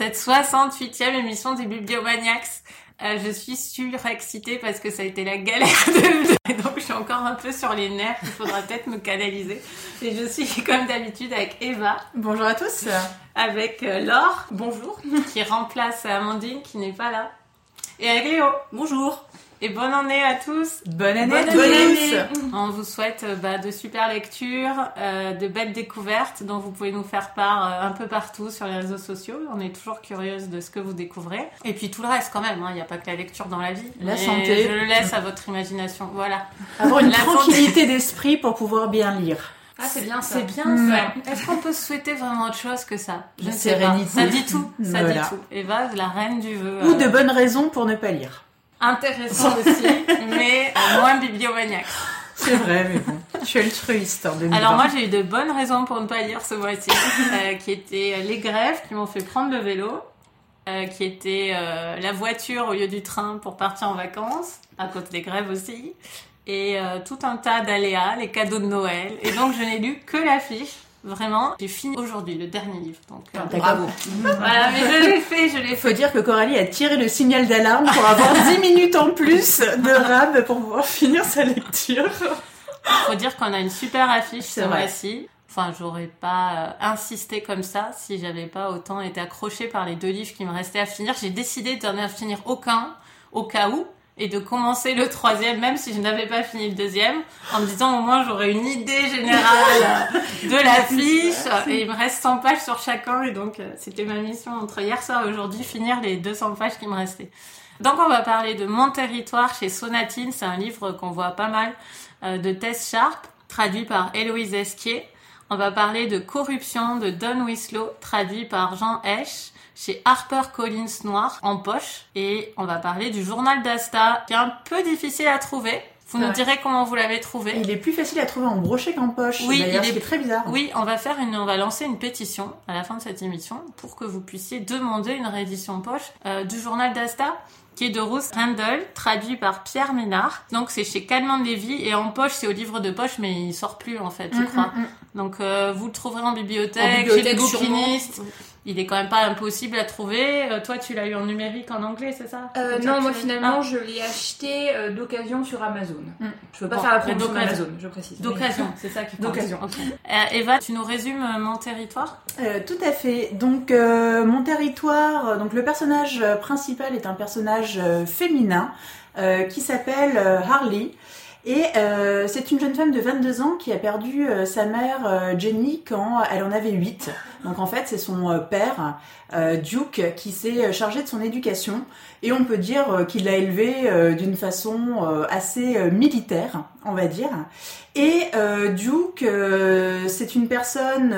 cette 68e émission des Bibliomaniacs. Euh, je suis surexcitée parce que ça a été la galère de et donc je suis encore un peu sur les nerfs, il faudra peut-être me canaliser. Et je suis comme d'habitude avec Eva. Bonjour à tous. Avec euh, Laure. Bonjour. Qui remplace Amandine qui n'est pas là. Et avec Léo. Bonjour. Et bonne année à tous. Bonne année à tous. On vous souhaite euh, bah, de super lectures, euh, de belles découvertes dont vous pouvez nous faire part euh, un peu partout sur les réseaux sociaux. On est toujours curieuse de ce que vous découvrez. Et puis tout le reste quand même, hein. il n'y a pas que la lecture dans la vie. La santé. Je le laisse à votre imagination. Voilà. Avoir une tranquillité d'esprit pour pouvoir bien lire. Ah, c'est bien ça. C'est bien ça. Est-ce qu'on peut souhaiter vraiment autre chose que ça? Je ne sais pas. Ça dit tout. Ça dit tout. Eva, la reine du vœu. Ou de bonnes raisons pour ne pas lire intéressant aussi, mais moins bibliomaniaque. C'est vrai, mais bon. Je suis altruiste en 2020. Alors moi, j'ai eu de bonnes raisons pour ne pas lire ce mois-ci, euh, qui étaient les grèves qui m'ont fait prendre le vélo, euh, qui était euh, la voiture au lieu du train pour partir en vacances, à cause des grèves aussi, et tout un tas d'aléas, les cadeaux de Noël. Et donc, je n'ai lu que l'affiche Vraiment, j'ai fini aujourd'hui le dernier livre, donc euh, bravo. voilà, mais je l'ai fait, je l'ai fait. Faut dire que Coralie a tiré le signal d'alarme pour avoir 10 minutes en plus de rab pour pouvoir finir sa lecture. Faut dire qu'on a une super affiche ce mois-ci. Enfin, j'aurais pas euh, insisté comme ça si j'avais pas autant été accrochée par les deux livres qui me restaient à finir. J'ai décidé d'en finir aucun au cas où et de commencer le troisième, même si je n'avais pas fini le deuxième, en me disant au moins j'aurais une idée générale de l'affiche. Et il me reste 100 pages sur chacun, et donc euh, c'était ma mission entre hier soir et aujourd'hui, finir les 200 pages qui me restaient. Donc on va parler de Mon territoire chez Sonatine, c'est un livre qu'on voit pas mal, euh, de Tess Sharp, traduit par Héloïse Esquier. On va parler de Corruption de Don Wislow, traduit par Jean Esch chez Harper Collins Noir en poche et on va parler du journal d'Asta qui est un peu difficile à trouver. Vous nous direz comment vous l'avez trouvé. Il est plus facile à trouver en brochet qu'en poche. Oui, il est très bizarre. Oui, on va faire une, on va lancer une pétition à la fin de cette émission pour que vous puissiez demander une réédition poche euh, du journal d'Asta qui est de Ruth Handel, traduit par Pierre Ménard. Donc c'est chez Calment Lévy et en poche c'est au livre de poche mais il sort plus en fait, je mm, crois. Mm, mm. Donc euh, vous le trouverez en bibliothèque, chez les bouquinistes il est quand même pas impossible à trouver. Euh, toi, tu l'as eu en numérique en anglais, c'est ça? Euh, Non, moi finalement, ah. je l'ai acheté euh, d'occasion sur Amazon. Je hmm. Je veux pas faire la promotion d'Amazon, je précise. D'occasion, c'est ça qui. D'occasion. Eva, tu nous résumes mon territoire? Tout à fait. Donc, mon territoire, donc le personnage principal est un personnage féminin qui s'appelle Harley. Et euh, c'est une jeune femme de 22 ans qui a perdu euh, sa mère euh, Jenny quand elle en avait 8. Donc en fait c'est son père Duke qui s'est chargé de son éducation et on peut dire qu'il l'a élevée d'une façon assez militaire, on va dire. Et Duke c'est une personne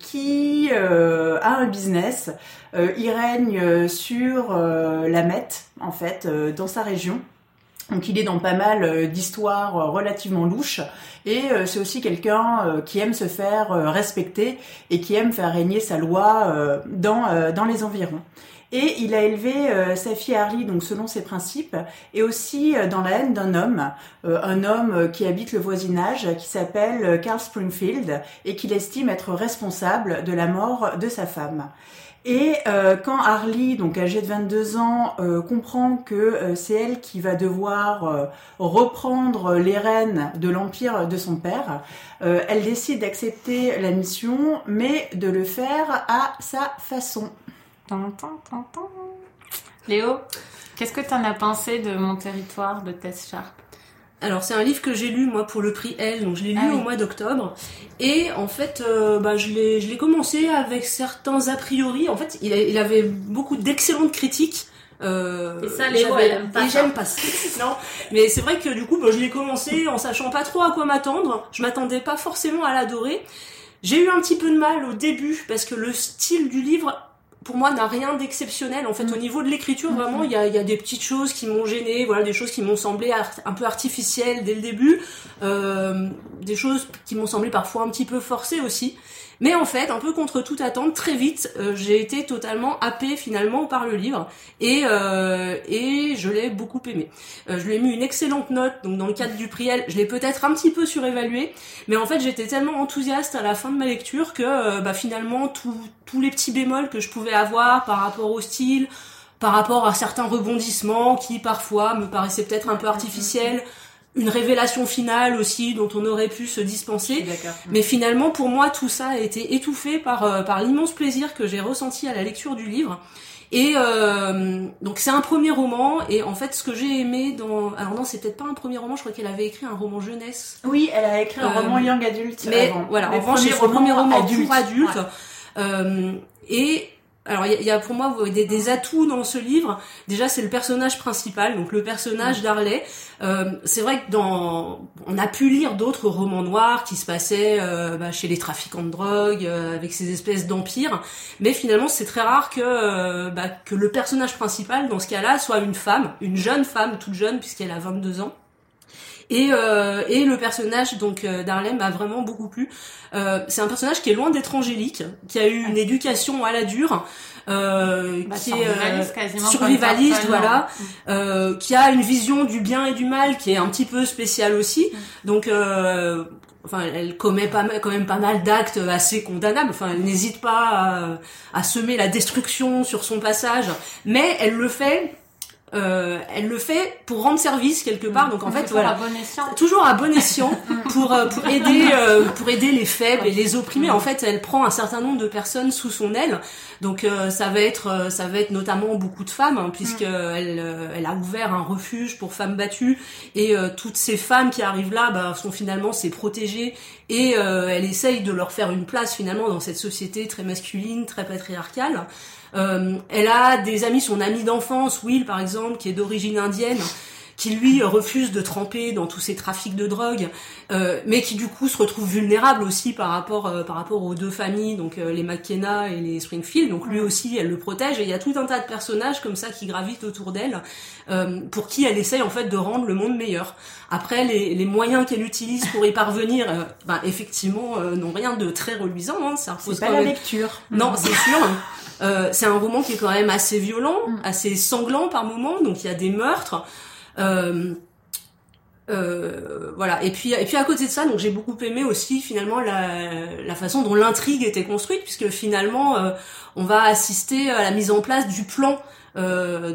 qui a un business. il règne sur la Met en fait dans sa région. Donc il est dans pas mal euh, d'histoires euh, relativement louches et euh, c'est aussi quelqu'un qui aime se faire respecter et qui aime faire régner sa loi dans, dans les environs. Et il a élevé sa fille Harley donc selon ses principes et aussi dans la haine d'un homme, un homme qui habite le voisinage qui s'appelle Carl Springfield et qu'il estime être responsable de la mort de sa femme. Et euh, quand Harley, donc âgée de 22 ans, euh, comprend que euh, c'est elle qui va devoir reprendre les rênes de l'empire de son père, elle décide d'accepter la mission, mais de le faire à sa façon. Léo, qu'est-ce que tu en as pensé de Mon territoire de Tess Sharp alors c'est un livre que j'ai lu moi pour le prix L, donc je l'ai lu ah au mois d'octobre. Et en fait, euh, bah, je l'ai je l'ai commencé avec certains a priori. En fait, il, il avait beaucoup d'excellentes critiques. Euh, et ça, les j'aime pas. Et j'aime pas. non, mais c'est vrai que du coup, bah, je l'ai commencé en sachant pas trop à quoi m'attendre. Je m'attendais pas forcément à l'adorer. J'ai eu un petit peu de mal au début parce que le style du livre pour moi n'a rien d'exceptionnel en fait. Mm. au niveau de l'écriture vraiment il y a, y a, des petites choses qui m'ont gêné voilà des choses qui m'ont semblé un peu artificielles dès le début euh, des choses qui m'ont semblé parfois un petit peu forcées aussi Mais en fait, un peu contre toute attente, très vite, euh, j'ai été totalement happée finalement par le livre. Et euh, et je l'ai beaucoup aimé. Euh, je lui ai mis une excellente note, donc dans le cadre du Priel, je l'ai peut-être un petit peu surévalué, mais en fait j'étais tellement enthousiaste à la fin de ma lecture que bah, finalement tous les petits bémols que je pouvais avoir par rapport au style, par rapport à certains rebondissements qui parfois me paraissaient peut-être un peu artificiels une révélation finale aussi dont on aurait pu se dispenser. Mais finalement, pour moi, tout ça a été étouffé par, euh, par l'immense plaisir que j'ai ressenti à la lecture du livre. Et euh, donc c'est un premier roman et en fait ce que j'ai aimé dans alors non c'est peut-être pas un premier roman je crois qu'elle avait écrit un roman jeunesse oui elle a écrit un euh, roman young adulte mais voilà en revanche c'est son premier roman adulte. pour adulte euh, et alors il y, a pour moi des, atouts dans ce livre. Déjà c'est le personnage principal, donc le personnage mm. d'Harley. Euh, c'est vrai que dans, on a pu lire d'autres romans noirs qui se passaient euh, bah, chez les trafiquants de drogue, euh, avec ces espèces d'empires, mais finalement c'est très rare que bah, que le personnage principal dans ce cas-là soit une femme, une jeune femme toute jeune puisqu'elle a 22 ans. Et, euh, et le personnage donc euh, d'Harlem m'a vraiment beaucoup plu. Euh, c'est un personnage qui est loin d'être angélique, qui a eu une éducation à la dure. Euh, bah, qui est euh, survivaliste, voilà, mm. euh, qui a une vision du bien et du mal qui est un petit peu spéciale aussi. Mm. Donc, euh, enfin, elle commet pas quand même pas mal d'actes assez condamnables. Enfin, elle n'hésite pas à, à, semer la destruction sur son passage, mais elle le fait euh, elle le fait pour rendre service quelque part. Donc en fait, toujours voilà, à bon escient. toujours à bon escient pour euh, pour aider euh, pour aider les faibles et les opprimés. En fait, elle prend un certain nombre de personnes sous son aile. Donc ça va être ça va être notamment beaucoup de femmes hein, puisque elle elle a ouvert un refuge pour femmes battues et toutes ces femmes qui arrivent là bah, sont finalement ses protégées et elle essaye de leur faire une place finalement dans cette société très masculine, très patriarcale. Euh, elle a des amis, son ami d'enfance, Will par exemple, qui est d'origine indienne, qui lui refuse de tremper dans tous ces trafics de drogue, euh, mais qui du coup se retrouve vulnérable aussi par rapport euh, par rapport aux deux familles, donc les McKenna et les Springfield. Donc lui aussi, elle le protège. Et il y a tout un tas de personnages comme ça qui gravitent autour d'elle, pour qui elle essaye en fait de rendre le monde meilleur. Après, les, les moyens qu'elle utilise pour y parvenir, ben, effectivement, n'ont rien de très reluisant. Hein, ça c'est pas la lecture. Non, c'est sûr. Euh, c'est un roman qui est quand même assez violent, mm. assez sanglant par moments, donc il y a des meurtres. Euh, euh, voilà. Et puis, et puis à côté de ça, donc j'ai beaucoup aimé aussi finalement la, la façon dont l'intrigue était construite, puisque finalement on va assister à la mise en place du plan.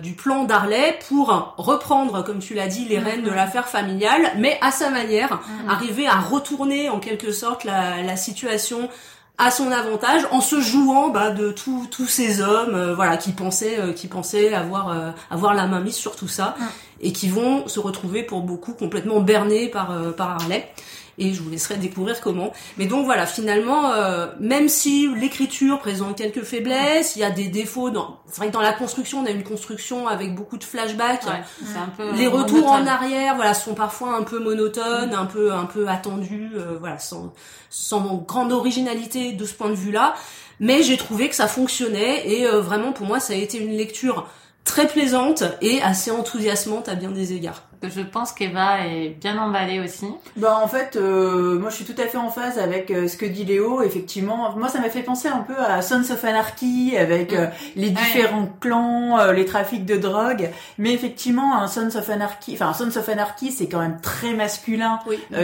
du plan d'Arley pour reprendre, comme tu l'as dit, les rênes de l'affaire familiale, mais à sa manière, mm-hmm. arriver à retourner en quelque sorte la, la situation à son avantage en se jouant bah, de tous ces hommes euh, voilà qui pensaient euh, qui pensaient avoir euh, avoir la main mise sur tout ça et qui vont se retrouver pour beaucoup complètement bernés par par Harley et je vous laisserai découvrir comment. Mais donc voilà, finalement, euh, même si l'écriture présente quelques faiblesses, il y a des défauts. Dans... C'est vrai que dans la construction, on a une construction avec beaucoup de flashbacks. un peu les retours en arrière, voilà, sont parfois un peu monotones, un peu un peu attendus, euh, voilà, sans sans grande originalité de ce point de vue-là. Mais j'ai trouvé que ça fonctionnait et euh, vraiment pour moi, ça a été une lecture très plaisante et assez enthousiasmante à bien des égards je pense qu'Eva est bien emballée aussi. Bah en fait, euh, moi je suis tout à fait en phase avec euh, ce que dit Léo. Effectivement, moi ça m'a fait penser un peu à Sons of Anarchy avec euh, les différents clans, les trafics de drogue. Mais effectivement, un Sons of Anarchy, enfin Sons of Anarchy, c'est quand même très masculin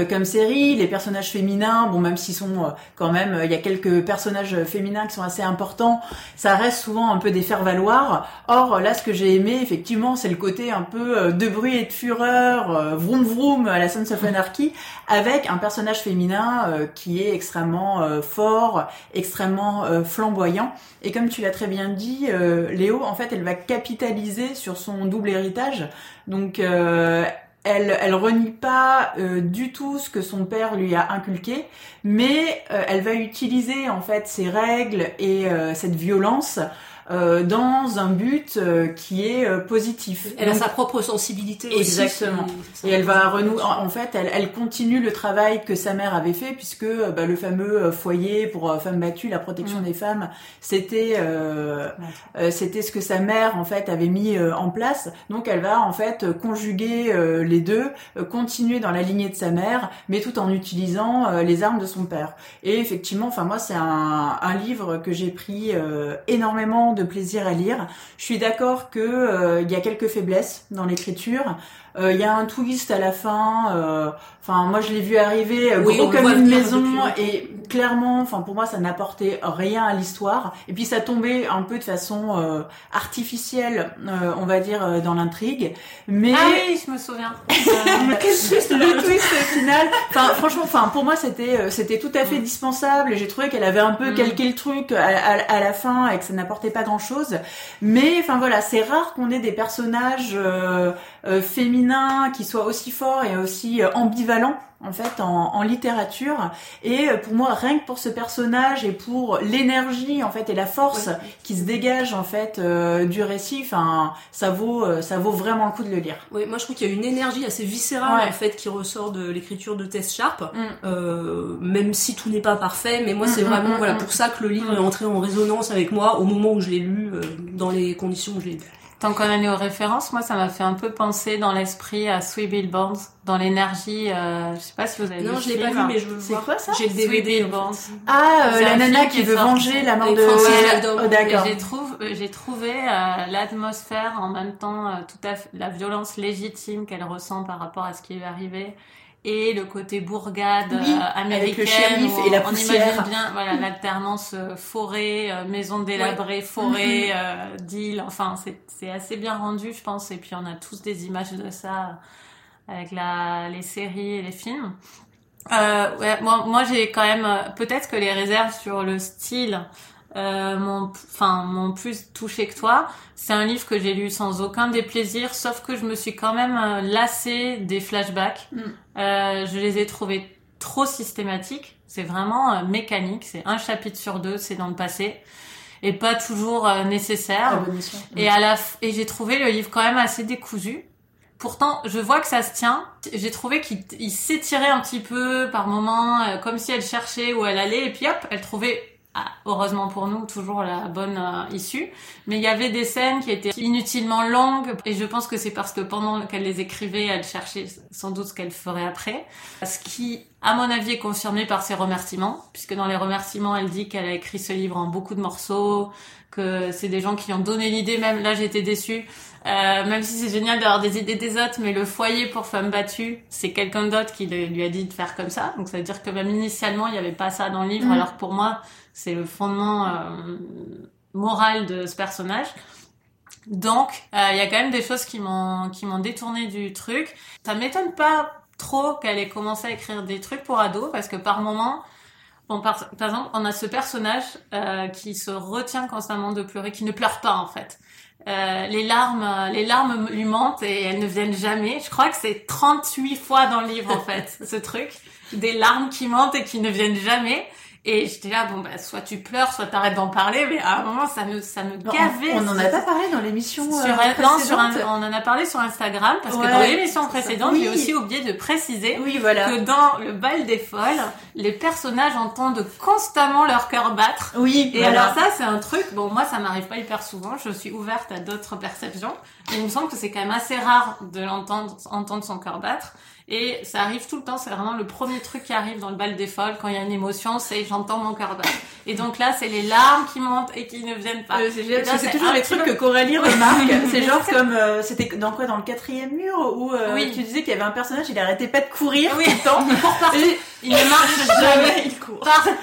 comme série. Les personnages féminins, bon même s'ils sont quand même, il y a quelques personnages féminins qui sont assez importants, ça reste souvent un peu des faire-valoir. Or là, ce que j'ai aimé effectivement, c'est le côté un peu de bruit et de fureur euh, vroom vroom à la Sons of Anarchy, avec un personnage féminin euh, qui est extrêmement euh, fort, extrêmement flamboyant. Et comme tu l'as très bien dit, Léo, en fait, elle va capitaliser sur son double héritage. Donc, elle, elle renie pas du tout ce que son père lui a inculqué, mais elle va utiliser en fait ces règles et cette violence euh, dans un but euh, qui est euh, positif. Elle a sa propre sensibilité aussi. Exactement. Et elle va renouer. En, fait, elle, elle, continue le travail que sa mère avait fait, puisque bah, le fameux foyer pour femmes battues, la protection mm. des femmes, c'était c'était ce que sa mère en fait avait mis en place. Donc, elle va en fait conjuguer les deux, continuer dans la lignée de sa mère, mais tout en utilisant les armes de son père. Et effectivement, enfin moi, c'est un, un livre que j'ai pris énormément de plaisir à lire. Je suis d'accord que euh, il y a quelques faiblesses dans l'écriture. Euh, il y a un twist à la fin. Euh, enfin, moi, je l'ai vu arriver gros comme une maison et clairement, enfin pour moi, ça n'apportait rien à l'histoire. Et puis ça tombait un peu de façon artificielle, on va dire, dans l'intrigue. Mais ah oui, je me souviens. le twist final. Enfin, franchement, enfin pour moi, c'était c'était tout à fait mm. dispensable. J'ai trouvé qu'elle avait un peu mm. calqué le truc à, à, la fin et que ça n'apportait pas grand chose. Mais enfin voilà, c'est rare qu'on ait des personnages féminins qui soit aussi fort et aussi euh, ambivalent en fait en, littérature. Et euh, pour moi rien que pour ce personnage et pour l'énergie en fait et la force qui se dégage en fait euh, du récit enfin ça vaut ça vaut vraiment le coup de le lire. Oui moi je trouve qu'il y a une énergie assez viscérale en fait qui ressort de l'écriture de Tess Sharp. Mm. même si tout n'est pas parfait mais moi c'est mm, mm, vraiment voilà pour ça que le livre est entré en résonance avec moi au moment où je l'ai lu dans les conditions où je l'ai lu Tant qu'on en est aux références, moi, ça m'a fait un peu penser dans l'esprit à Sweet Billboards, dans l'énergie. Euh, je sais pas si vous avez non, vu. je l'ai pas vu, mais je veux C'est quoi ça J'ai le DVD. Ah, euh, la nana qui, veut venger la mort de. Ouais, oh, d'accord. J'ai trouvé, j'ai trouvé euh, l'atmosphère en même temps, euh, tout à fait, la violence légitime qu'elle ressent par rapport à ce qui lui est arrivé et le côté bourgade oui, euh, américaine et la on imagine bien voilà l'alternance euh, forêt euh, maison délabrée forêt mm d'île. Enfin c'est c'est assez bien rendu je pense et puis on a tous des images de ça avec la les séries et les films. Euh, ouais, moi, moi j'ai quand même peut-être que les réserves sur le style euh, mon, enfin, mon plus touché que toi. C'est un livre que j'ai lu sans aucun déplaisir, sauf que je me suis quand même euh, lassée des flashbacks. Mm. Euh, je les ai trouvés trop systématiques. C'est vraiment euh, mécanique. C'est un chapitre sur deux, c'est dans le passé et pas toujours nécessaire. Et à la et j'ai trouvé le livre quand même assez décousu. Pourtant, je vois que ça se tient. J'ai trouvé qu'il s'étirait un petit peu par moments, comme si elle cherchait où elle allait, et puis hop, elle trouvait heureusement pour nous, toujours la bonne euh, issue. Mais il y avait des scènes qui étaient inutilement longues, et je pense que c'est parce que pendant qu'elle les écrivait, elle cherchait sans doute ce qu'elle ferait après. Ce qui, à mon avis, est confirmé par ses remerciements, puisque dans les remerciements, elle dit qu'elle a écrit ce livre en beaucoup de morceaux, que c'est des gens qui ont donné l'idée, même là j'étais déçue, euh, même si c'est génial d'avoir des idées des autres, mais le foyer pour femmes battues, c'est quelqu'un d'autre qui lui a dit de faire comme ça. Donc ça veut dire que même initialement, il n'y avait pas ça dans le livre, mm. alors que pour moi, c'est le fondement euh, moral de ce personnage. Donc, euh, il y a quand même des choses qui m'ont qui m'ont détourné du truc. Ça m'étonne pas trop qu'elle ait commencé à écrire des trucs pour ados, parce que par moment, bon, par, par exemple, on a ce personnage euh, qui se retient constamment de pleurer, qui ne pleure pas en fait. Euh, les larmes, les larmes lui mentent et elles ne viennent jamais. Je crois que c'est 38 fois dans le livre en fait, ce truc. Des larmes qui mentent et qui ne viennent jamais. Et j'étais là, bon, bah, soit tu pleures, soit t'arrêtes d'en parler, mais à un moment, ça me, ça me gavait. On, en a pas parlé dans l'émission sur, euh, sur un, on en a parlé sur Instagram, parce que dans l'émission précédente, j'ai aussi oublié de préciser oui, voilà. que dans le bal des folles, les personnages entendent constamment leur cœur battre. Oui, Et alors ça, c'est un truc, bon, moi, ça m'arrive pas hyper souvent, je suis ouverte à d'autres perceptions, mais il me semble que c'est quand même assez rare de l'entendre, entendre son cœur battre. Et ça arrive tout le temps, c'est vraiment le premier truc qui arrive dans le bal des folles quand il y a une émotion, c'est j'entends mon cœur battre. Et donc là, c'est les larmes qui montent et qui ne viennent pas. Euh, c'est toujours les trucs que Coralie remarque. c'est genre comme, euh, c'était dans quoi, dans le quatrième mur où euh, oui. tu disais qu'il y avait un personnage, il arrêtait pas de courir oui. tout le temps. Il ne marche jamais, il court.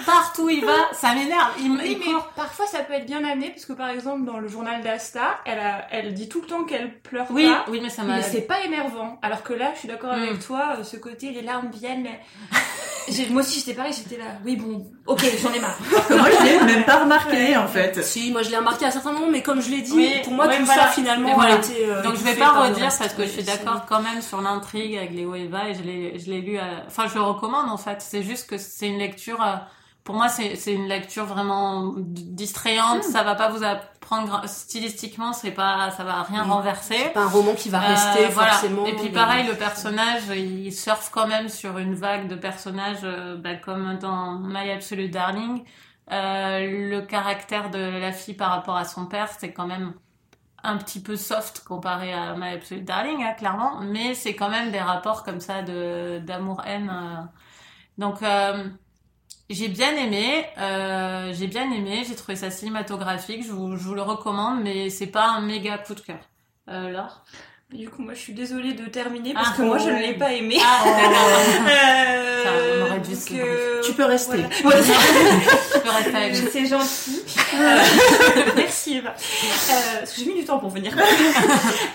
partout il va, ça m'énerve. Il, oui, mais parfois ça peut être bien amené, puisque par exemple dans le journal d'Asta, elle, elle dit tout le temps qu'elle pleure oui, pas. Oui, mais ça m'a. c'est pas énervant. Alors que là, je suis d'accord avec mm. toi euh, ce côté, les larmes viennent. moi aussi, j'étais pareil, j'étais là. Oui, bon, ok, j'en ai marre. moi, je l'ai même pas remarqué, en fait. Si, moi, je l'ai remarqué à certains moments, mais comme je l'ai dit, pour moi, tout ça, finalement, voilà. été, euh, Donc, je vais pas redire parce que je suis d'accord quand même sur l'intrigue avec Léo Eva et je l'ai, je l'ai lu à... enfin, je le recommande, en fait. C'est juste que c'est une lecture, euh, pour moi, c'est une lecture vraiment distrayante. Hmm. Ça va pas vous apprendre stylistiquement, c'est pas, ça va rien Oui. renverser. C'est pas un roman qui va rester Euh, voilà. forcément. Et puis mais- pareil, le personnage, il surfe quand même sur une vague de personnages, euh, bah, comme dans My Absolute Darling. Euh, le caractère de la fille par rapport à son père, c'est quand même un petit peu soft comparé à My Absolute Darling, hein, clairement. Mais c'est quand même des rapports comme ça de d'amour-haine. euh. Donc euh, j'ai bien aimé, euh, j'ai bien aimé, j'ai trouvé ça cinématographique, je vous, je vous le recommande, mais c'est pas un méga coup de cœur. Euh, Laure? Du coup, moi, je suis désolée de terminer parce Ah, que moi, oh. je ne l'ai pas aimé. Ah, Euh, Ça, on aurait dû donc, se euh, Tu peux rester. voilà. tu peux rester avec. C'est gentil. Euh, merci Eva. Euh, parce que j'ai mis du temps pour venir.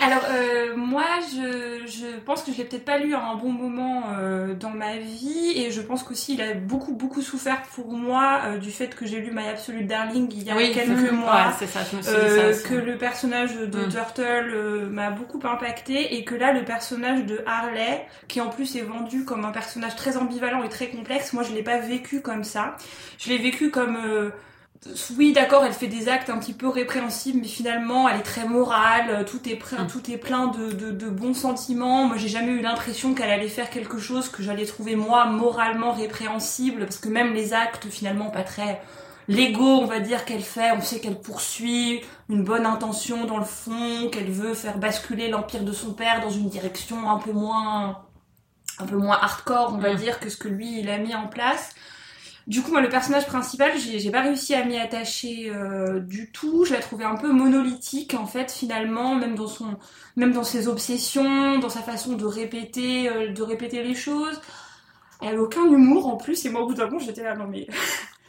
Alors euh, moi, je, je pense que je l'ai peut-être pas lu à un bon moment euh, dans ma vie et je pense qu'aussi il a beaucoup beaucoup souffert pour moi euh, du fait que j'ai lu My Absolute Darling il y a quelques mois. Ouais, c'est ça, je me suis dit ça Euh, aussi. que le personnage de Mm. Turtle euh, m'a beaucoup impacté et que là le personnage de Harley qui en plus est vendu comme un personnage très ambivalent et très complexe moi je l'ai pas vécu comme ça je l'ai vécu comme euh, oui d'accord elle fait des actes un petit peu répréhensibles mais finalement elle est très morale euh, tout est plein Mm. tout est plein de, de, de bons sentiments moi j'ai jamais eu l'impression qu'elle allait faire quelque chose que j'allais trouver moi moralement répréhensible parce que même les actes finalement pas très légaux, on va dire, qu'elle fait. On sait qu'elle poursuit une bonne intention dans le fond, qu'elle veut faire basculer l'empire de son père dans une direction un peu moins, un peu moins hardcore, on va Mm. dire, que ce que lui il a mis en place. Du coup, moi, le personnage principal, j'ai j'ai pas réussi à m'y attacher euh, du tout. Je l'ai trouvé un peu monolithique, en fait, finalement, même dans son, même dans ses obsessions, dans sa façon de répéter, euh, de répéter les choses. Elle a aucun humour en plus, et moi, au bout d'un moment, j'étais là, non mais.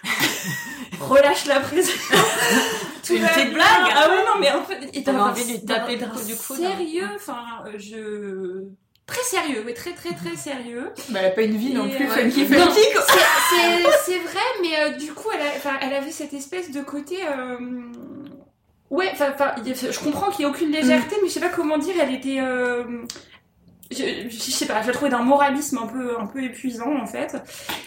Relâche la pression. Tout Une petite blague. Ah ouais, non, mais en fait. T'avais d'un- envie de lui taper le coup du coude. Sérieux, enfin, euh, je. Très sérieux, oui, très très très sérieux. Bah, elle a pas une vie non Et, plus euh, funky funky c'est- vrai, mais euh, du coup, elle, a, elle avait cette espèce de côté. euh, Ouais, enfin, il je comprends qu'il n'y ait aucune légèreté, mais je sais pas comment dire, elle était. euh, Je, je sais pas, je la trouvais d'un moralisme un peu, un peu épuisant en fait.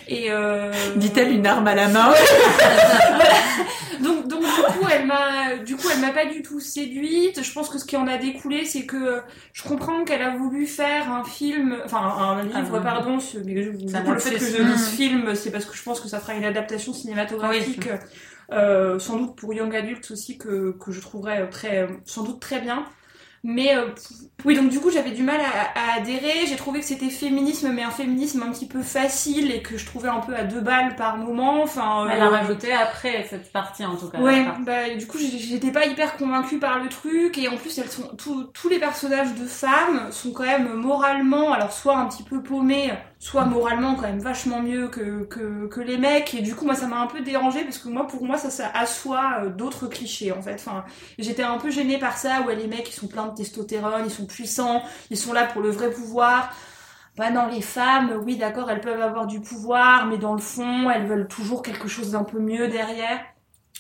Et euh... Dit-elle une arme à la main. donc, donc du coup, elle m'a, du coup, elle m'a pas du tout séduite. Je pense que ce qui en a découlé, c'est que je comprends qu'elle a voulu faire un film, enfin un livre, Ah, pardon. ce- Mais je- du Ça coup, le fait que je m'intéresse. lise film, c'est parce que je pense que ça fera une adaptation cinématographique, euh, sans doute pour young adultes aussi, que que je trouverais très, sans doute très bien. Mais euh, oui, donc du coup, j'avais du mal à, à adhérer. J'ai trouvé que c'était féminisme, mais un féminisme un petit peu facile et que je trouvais un peu à deux balles par moment. Enfin, Elle euh, a rajouté après cette partie en tout cas. Ouais, bah du coup j'étais pas hyper convaincue par le truc et en plus elles sont tous tous les personnages de femmes sont quand même moralement alors soit un petit peu paumés, soit moralement quand même vachement mieux que que, les mecs et du coup moi ça m'a un peu dérangé parce que moi pour moi ça ça assoit euh, d'autres clichés en fait. Enfin j'étais un peu gênée par ça où les mecs ils sont pleins de testostérone, ils sont puissants, ils sont là pour le vrai pouvoir. Bah non, les femmes, oui d'accord, elles peuvent avoir du pouvoir, mais dans le fond, elles veulent toujours quelque chose d'un peu mieux derrière.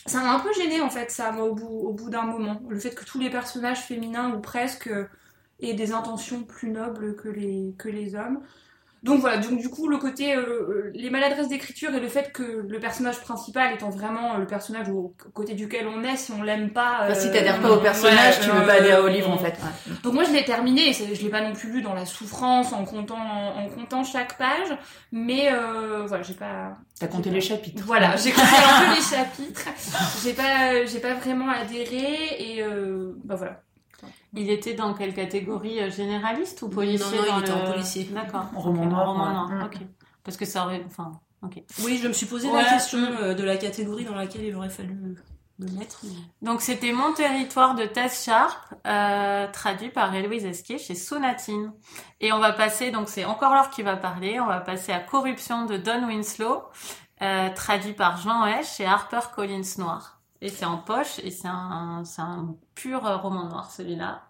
Ça m'a un peu gêné en fait, ça, au bout, d'un moment. Le fait que tous les personnages féminins, ou presque, aient des intentions plus nobles que les, que les hommes. Donc voilà, donc du coup, le côté, euh, euh, les maladresses d'écriture et le fait que le personnage principal étant vraiment euh, le personnage au côté duquel on est, si on l'aime pas. Bah, si euh, t'adhères pas au personnage, ouais, tu veux pas adhérer au livre en fait. Ouais. donc moi je l'ai terminé, et je l'ai pas non plus lu dans la souffrance en comptant en comptant chaque page, mais euh, voilà j'ai pas T'as compté les chapitres. voilà j'ai compté un peu les chapitres, j'ai pas j'ai pas vraiment adhéré et euh, bah voilà. Il était dans quelle catégorie euh, généraliste ou policier Non, non, il était le- en policier. D'accord. Roman Ok, noir, Roman noir. Mm. Ok. Parce que ça aurait, enfin, ok. Oui, je me suis posé Ouais. la question euh, de la catégorie dans laquelle il aurait fallu le mettre. mais- Donc c'était Mon territoire de Tess Sharp, euh, traduit par Héloïse Esquier chez Sonatine. Et on va passer, donc c'est encore Laure qui va parler, on va passer à Corruption de Don Winslow, euh, traduit par Jean Hesch chez Harper Collins Noir. Et c'est en poche et c'est un, c'est un pur euh, roman noir celui-là.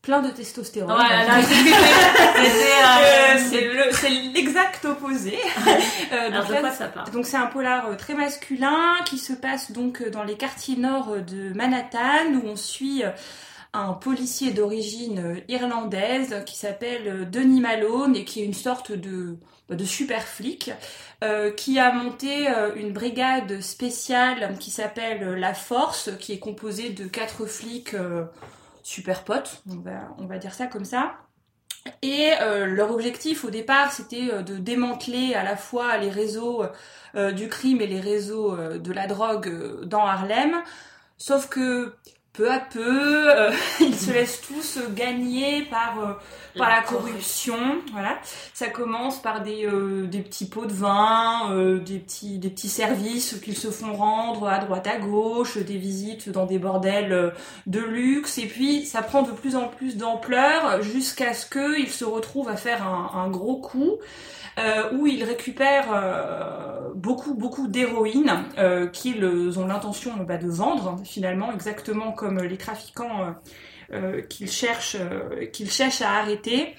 Plein de testostérone. Là, euh, Euh, c'est le- c'est l'exact opposé. Euh, donc de là, quoi ça parle? Donc c'est un polar euh, très masculin qui se passe donc dans les quartiers nord de Manhattan où on suit un policier d'origine irlandaise qui s'appelle Denis Malone et qui est une sorte de, de super flic qui a monté une brigade spéciale qui s'appelle La Force, qui est composée de quatre flics super potes, on va, dire ça comme ça. Et euh, leur objectif au départ, c'était euh, de démanteler à la fois les réseaux euh, du crime et les réseaux de la drogue dans Harlem. Sauf que peu à peu, euh, ils se laissent tous gagner par euh, par la corruption. Voilà, ça commence par des euh, des petits pots de vin, des petits des petits services qu'ils se font rendre à droite à gauche, des visites dans des bordels de luxe, et puis ça prend de plus en plus d'ampleur jusqu'à ce qu'ils se retrouvent à faire un, un gros coup. Où ils récupèrent beaucoup beaucoup d'héroïne qu'ils ont l'intention bah, de vendre finalement exactement comme les trafiquants qu'ils cherchent qu'ils cherchent à arrêter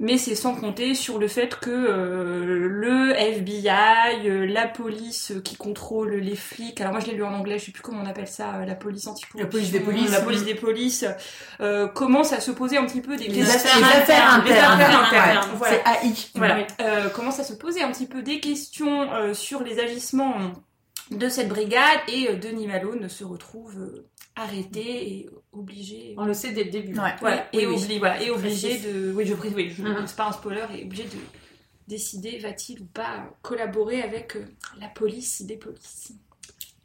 mais c'est sans compter sur le fait que euh, le FBI, euh, la police qui contrôle les flics, alors moi je l'ai lu en anglais, je sais plus comment on appelle ça, euh, la police anti La police des polices. La police des polices commence à se poser un petit peu des les affaires, les affaires internes. Affaires internes. Voilà. C'est AI. Voilà. commence à se poser un petit peu des questions sur les agissements de cette brigade et Denis Malone se retrouve arrêté et obligé. On le sait dès le début. Ouais, et, obligé, voilà, et obligé de. Oui, je oui, je uh-huh. c'est pas un spoiler, et obligé de décider va-t-il ou pas collaborer avec euh, la police des polices.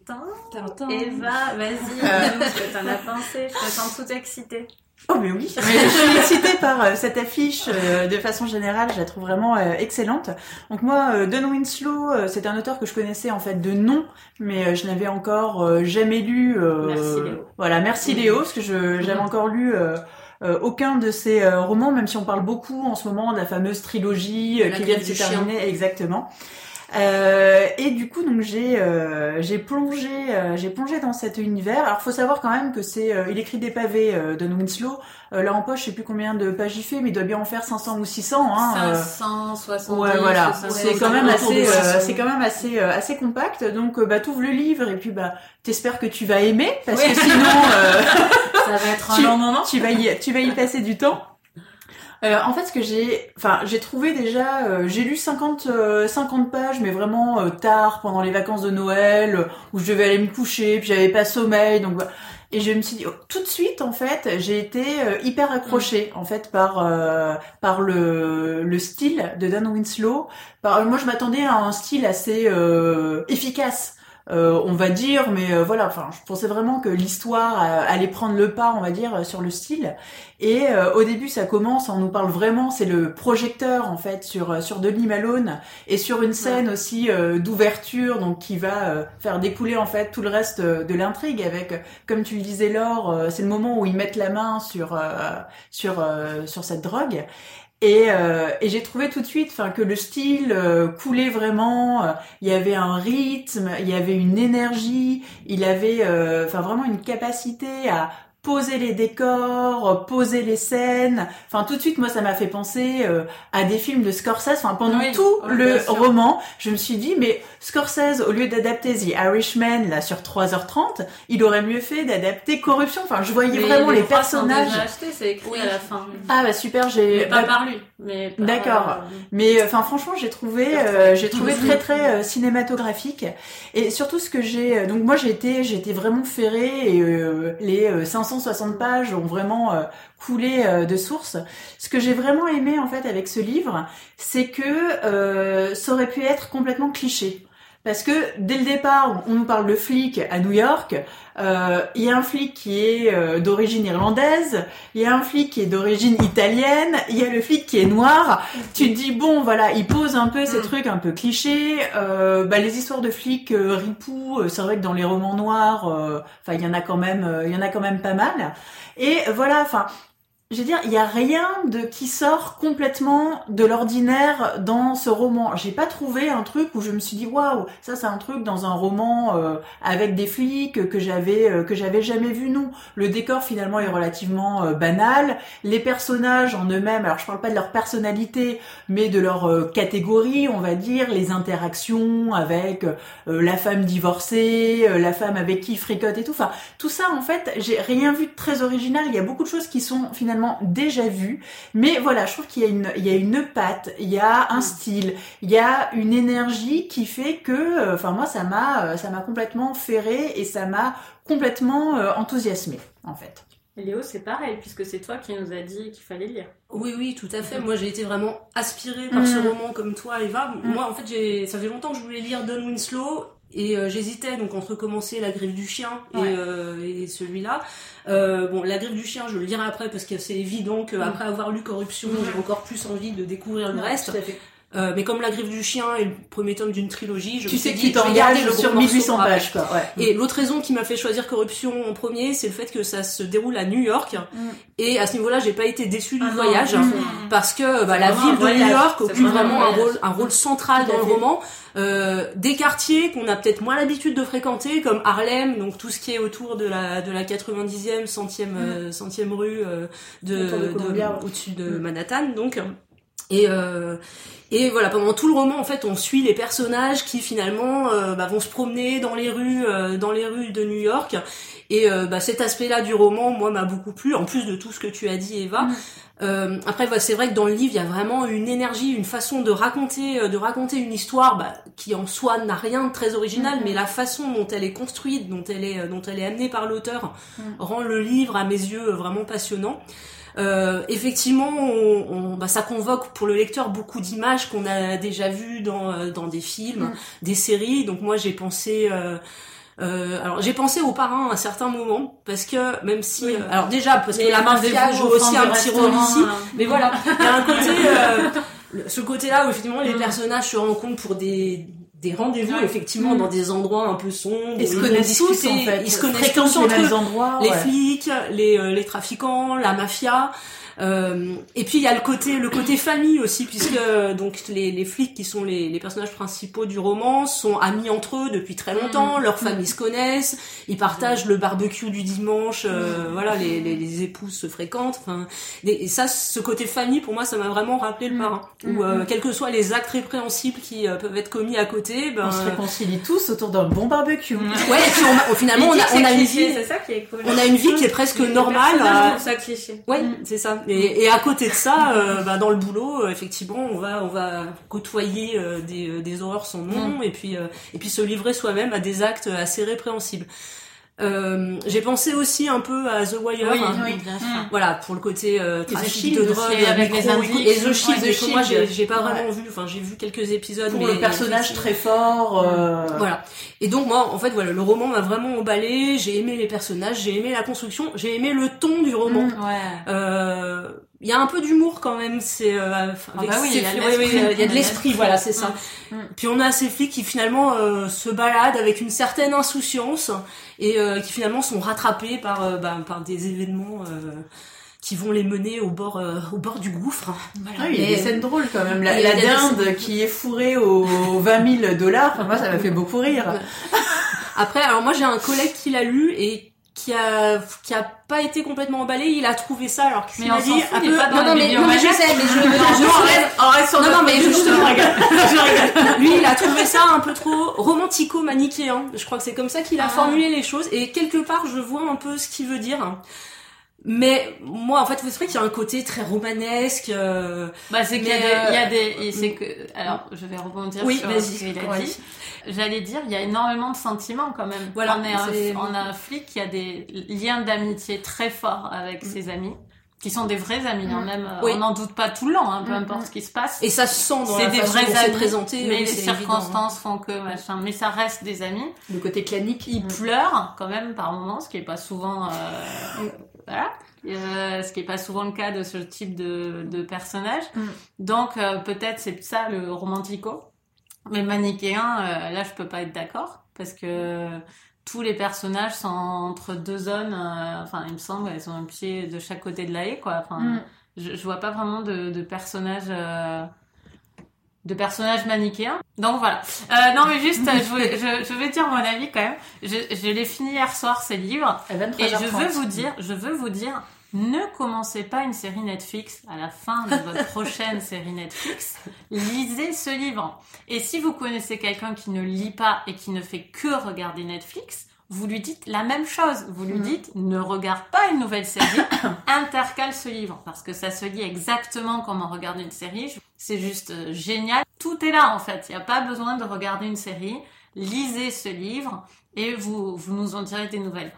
Tintin. Eva, vas-y, dis-nous ce que t'en as pensé. Je te sens toute excitée. Oh mais oui, je suis excitée par euh, cette affiche. Euh, de façon générale, je la trouve vraiment euh, excellente. Donc moi, Don Winslow, c'est un auteur que je connaissais en fait de nom, mais je n'avais encore jamais lu. merci Léo. Voilà, merci Léo, parce que je j'avais encore lu. aucun de ses romans, même si on parle beaucoup en ce moment de la fameuse trilogie qui vient de se terminer, exactement. Euh, et du coup, donc j'ai euh, j'ai plongé euh, j'ai plongé dans cet univers. Alors, faut savoir quand même que c'est il écrit des pavés de Winslow. là en poche, je sais plus combien de pages il fait, mais il doit bien en faire 500 ou 600. Hein, 570. Ouais, voilà. C'est quand même assez c'est quand même assez assez compact. Donc, bah t'ouvres le livre et puis bah t'espères que tu vas aimer parce que sinon ça va être un long moment. Tu vas y tu vas y passer du temps. Euh, en fait, ce que j'ai, enfin, j'ai trouvé déjà, euh, j'ai lu 50, 50 euh, pages, mais vraiment tard pendant les vacances de Noël, où je devais aller me coucher, puis j'avais pas sommeil, donc et je me suis dit oh, tout de suite en fait j'ai été hyper accrochée en fait par par le le style de Dan Winslow. Par moi je m'attendais à un style assez efficace euh, on va dire, mais euh, voilà, enfin, je pensais vraiment que l'histoire euh, allait prendre le pas, on va dire, sur le style. Et au début, ça commence, on nous parle vraiment, c'est le projecteur en fait sur sur Denis Malone et sur une scène aussi d'ouverture, donc qui va faire découler en fait tout le reste de l'intrigue. Avec, comme tu le disais, Laure, c'est le moment où ils mettent la main sur sur sur cette drogue. Et, euh, et j'ai trouvé tout de suite, enfin, que le style euh, coulait vraiment. Euh, il y avait un rythme, il y avait une énergie, il avait, enfin, vraiment une capacité à poser les décors, poser les scènes. Enfin, tout de suite, moi, ça m'a fait penser euh, à des films de Scorsese. Enfin, pendant tout le roman, je me suis dit, mais Scorsese, au lieu d'adapter The Irishman là sur 3h30, il aurait mieux fait d'adapter Corruption. Enfin, je voyais vraiment les, personnages. acheté, c'est écrit à la fin. Ah bah super, j'ai pas bah, par lui, mais d'accord. Mais enfin, franchement, j'ai trouvé, euh, j'ai trouvé très très euh, cinématographique. Et surtout, ce que j'ai, donc moi, j'ai été, j'ai été vraiment ferré et les 500 160 pages ont vraiment euh, coulé euh, de sources. Ce que j'ai vraiment aimé en fait avec ce livre, c'est que euh, ça aurait pu être complètement cliché. Parce que dès le départ, on nous parle de flic à New York. Euh, il y a un flic qui est euh, d'origine irlandaise, il y a un flic qui est d'origine italienne, il y a le flic qui est noir. Tu te dis bon, voilà, il pose un peu ces mm. trucs un peu clichés. Euh, bah, les histoires de flics euh, ripoux, c'est vrai que dans les romans noirs, enfin il y en a quand même, il y en a quand même pas mal. Et voilà, enfin je veux dire, il y a rien de qui sort complètement de l'ordinaire dans ce roman. J'ai pas trouvé un truc où je me suis dit waouh, ça c'est un truc dans un roman euh, avec des flics que j'avais euh, que j'avais jamais vu. Non, le décor finalement est relativement euh, banal. Les personnages en eux-mêmes, alors je parle pas de leur personnalité, mais de leur catégorie, on va dire, les interactions avec la femme divorcée, la femme avec qui fricote et tout. Enfin, tout ça en fait, j'ai rien vu de très original. Il y a beaucoup de choses qui sont finalement déjà vu. Mais voilà, je trouve qu'il y a une, il y a une patte, il y a un style, il y a une énergie qui fait que, euh, enfin moi ça m'a, euh, ça m'a complètement ferré et ça m'a complètement euh, enthousiasmé en fait. Léo, c'est pareil, puisque c'est toi qui nous a dit qu'il fallait lire. Oui, oui, tout à fait. Moi, j'ai été vraiment aspirée par ce mm. roman comme toi, Eva. Mm. Moi, en fait, j'ai, ça fait longtemps que je voulais lire Don Winslow et euh, j'hésitais donc entre commencer la griffe du chien et, euh, et celui-là. Euh, bon, la griffe du chien, je le lirai après parce que c'est évident qu'après mm. avoir lu Corruption, j'ai encore plus envie de découvrir le reste. Euh, mais comme La Griffe du Chien est le premier tome d'une trilogie, je tu me sais que t'engages sur 1800 pages. Quoi, ouais. Et l'autre raison qui m'a fait choisir Corruption en premier, c'est le fait que ça se déroule à New York. Mm. Et à ce niveau-là, j'ai pas été déçue du ah voyage mm. parce que bah, la ville de New York occupe vraiment un rôle, un rôle central dans le roman. Euh, des quartiers qu'on a peut-être moins l'habitude de fréquenter, comme Harlem, donc tout ce qui est autour de la de la 90e, centième, euh, centième rue euh, de, au-dessus de Manhattan, donc. Et, euh, et voilà, pendant tout le roman, en fait, on suit les personnages qui finalement euh, bah, vont se promener dans les rues, euh, dans les rues de New York. Et bah, cet aspect-là du roman, moi, m'a beaucoup plu, en plus de tout ce que tu as dit, Eva. Mm. après, c'est vrai que dans le livre, il y a vraiment une énergie, une façon de raconter, de raconter une histoire bah, qui en soi n'a rien de très original, mm. mais la façon dont elle est construite, dont elle est, dont elle est amenée par l'auteur, mm. rend le livre à mes yeux vraiment passionnant. Euh, effectivement, on, bah, ça convoque pour le lecteur beaucoup d'images qu'on a déjà vues dans, euh, dans des films, mm. des séries. Donc moi, j'ai pensé... Euh, euh, alors j'ai pensé aux parrains à un certain moment parce que même si alors déjà parce que la mafia joue aussi un petit rôle ici mais voilà il y a un côté ce côté là où effectivement les mm. personnages se rencontrent pour des des rendez-vous effectivement dans des endroits un peu sombres. Ils se connaissent tous en fait. Ils se connaissent tous entre les endroits. Les flics, les, euh, les trafiquants, la mafia. Euh, et puis il y a le côté le côté famille aussi puisque donc les, les flics qui sont les, les, personnages principaux du roman sont amis entre eux depuis très longtemps, mm. leurs familles se connaissent, ils partagent le barbecue du dimanche, euh, mm. voilà les, les, les, épouses se fréquentent. Enfin et ça ce côté famille pour moi ça m'a vraiment rappelé le mm. parrain où euh, quels que soient les actes répréhensibles qui euh, peuvent être commis à côté, ben on se réconcilie tous autour d'un bon barbecue. Ouais et puis on, finalement on a, on a une vie, c'est ça qui est cool. On a une vie qui est presque normale. ça cliché. Ouais c'est ça. Et, et, à côté de ça, euh, bah, dans le boulot, euh, effectivement, on va on va côtoyer euh, des, des horreurs sans nom mm. et puis et puis se livrer soi-même à des actes assez répréhensibles. Euh, j'ai pensé aussi un peu à The Wire, oui, oui, bien sûr. voilà pour le côté euh, trafic de drogue avec les indices, et The Shield. Ouais, moi j'ai pas vraiment vu, enfin j'ai vu quelques épisodes. Pour le personnage très fort. Euh... Voilà. Et donc moi en fait voilà le roman m'a vraiment emballé. J'ai aimé les personnages, j'ai aimé la construction, j'ai aimé le ton du roman. Mm, ouais. Euh, il y a un peu d'humour quand même c'est euh, ah bah oui, il y a, de l'esprit voilà c'est ça mm. puis on a ces flics qui finalement euh, se baladent avec une certaine insouciance et euh, qui finalement sont rattrapés par euh, bah, par des événements qui vont les mener au bord au bord du gouffre. Voilà. Ah il y a des scènes drôles quand même. La, la dinde qui est fourrée aux 20 000 dollars, enfin, moi ça m'a fait beaucoup rire. Après, alors moi j'ai un collègue qui l'a lu et qui a qui a pas été complètement emballé il a trouvé ça alors qu'il m'a dit un peu non non mais, non mais je sais mais je non, reste, non non mais justement lui il a trouvé ça un peu trop romantico manichéen. Je crois que c'est comme ça qu'il a ah. formulé les choses. Et quelque part je vois un peu ce qu'il veut dire mais moi, en fait, c'est vrai qu'il y a un côté très romanesque. Euh, bah, c'est qu'il y, a des, il y a des, c'est que, alors, je vais rebondir oui, sur ce qu'il a dit. J'allais dire, il y a énormément de sentiments quand même. Voilà, on, est un, on a un flic qui a des liens d'amitié très forts avec mm. ses amis qui sont des vrais amis, hein, mm. même euh, on n'en doute pas tout le long, hein, peu mm, importe ce qui se passe. Et ça se sent dans la des vrais amis présenté, mais les circonstances font que machin, mais ça reste des amis. Le côté clanique, ils pleurent quand même par moments, ce qui est pas souvent euh, voilà. Euh, ce qui est pas souvent le cas de ce type de, de personnage. Mm. Donc euh, peut-être c'est ça le romantico. Mais manichéen, euh, là je peux pas être d'accord parce que tous les personnages sont entre deux zones. enfin, il me semble, elles ont un pied de chaque côté de la haie, quoi. Enfin, Mm. je, je vois pas vraiment de, de personnages. De personnages manichéens. Donc voilà. Euh, non mais juste, je, voulais- je, je vais dire mon avis quand même. Je, je l'ai fini hier soir ces livres. À 23h30. Et je veux vous dire, je veux vous dire, ne commencez pas une série Netflix à la fin de votre prochaine série Netflix. Lisez ce livre. Et si vous connaissez quelqu'un qui ne lit pas et qui ne fait que regarder Netflix, vous lui dites la même chose. Vous lui Mhm. dites, ne regarde pas une nouvelle série, intercale ce livre. Parce que ça se lit exactement comme on regarde une série. C'est juste euh, génial. Tout est là, en fait. Il n'y a pas besoin de regarder une série. Lisez ce livre et vous, vous nous en direz des nouvelles.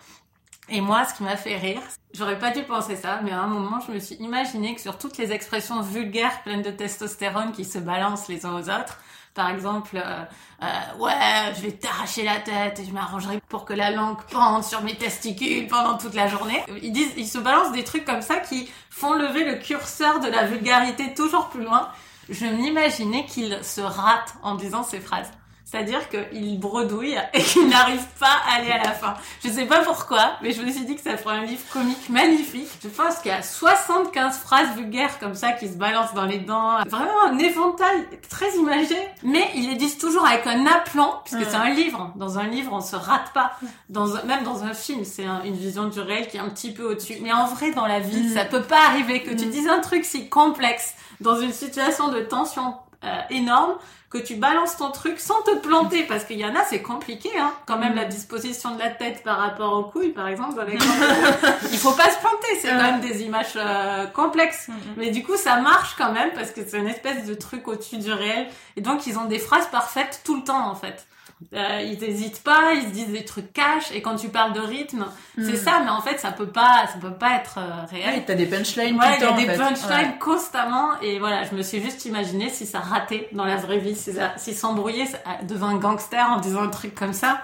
Et moi, ce qui m'a fait rire, j'aurais pas dû penser ça, mais à un moment, je me suis imaginé que sur toutes les expressions vulgaires pleines de testostérone qui se balancent les uns aux autres, par exemple, euh, euh, ouais, je vais t'arracher la tête et je m'arrangerai pour que la langue pende sur mes testicules pendant toute la journée. Ils disent, ils se balancent des trucs comme ça qui font lever le curseur de la vulgarité toujours plus loin. Je m'imaginais qu'ils se ratent en disant ces phrases. C'est-à-dire qu'il bredouille et qu'il n'arrive pas à aller à la fin. Je sais pas pourquoi, mais je me suis dit que ça ferait un livre comique magnifique. Je pense qu'il y a 75 phrases vulgaires comme ça qui se balancent dans les dents. Vraiment un éventail très imagé. Mais ils les disent toujours avec un aplomb, puisque c'est un livre. Dans un livre, on se rate pas. Dans un- même dans un film, c'est un- une vision du réel qui est un petit peu au-dessus. Mais en vrai, dans la vie, Mm. ça peut pas arriver que tu Mm. dises un truc si complexe dans une situation de tension euh, énorme que tu balances ton truc sans te planter parce qu'il y en a c'est compliqué hein. Quand même Mm. la disposition de la tête par rapport aux couilles par exemple dans il faut pas se planter c'est quand même des images euh, complexes. Mais du coup ça marche quand même parce que c'est une espèce de truc au-dessus du réel. Et donc ils ont des phrases parfaites tout le temps en fait euh, ils hésitent pas, ils se disent des trucs cash et quand tu parles de rythme, c'est Mm. ça mais en fait ça peut pas ça peut pas être euh, réel. Ouais, t'as des punchlines Ouais, tout il y le a temps, des punchlines Ouais. constamment et voilà, je me suis juste imaginé si ça ratait dans la vraie vie, si ça- s'ils s'embrouillaient devant un gangster en disant un truc comme ça,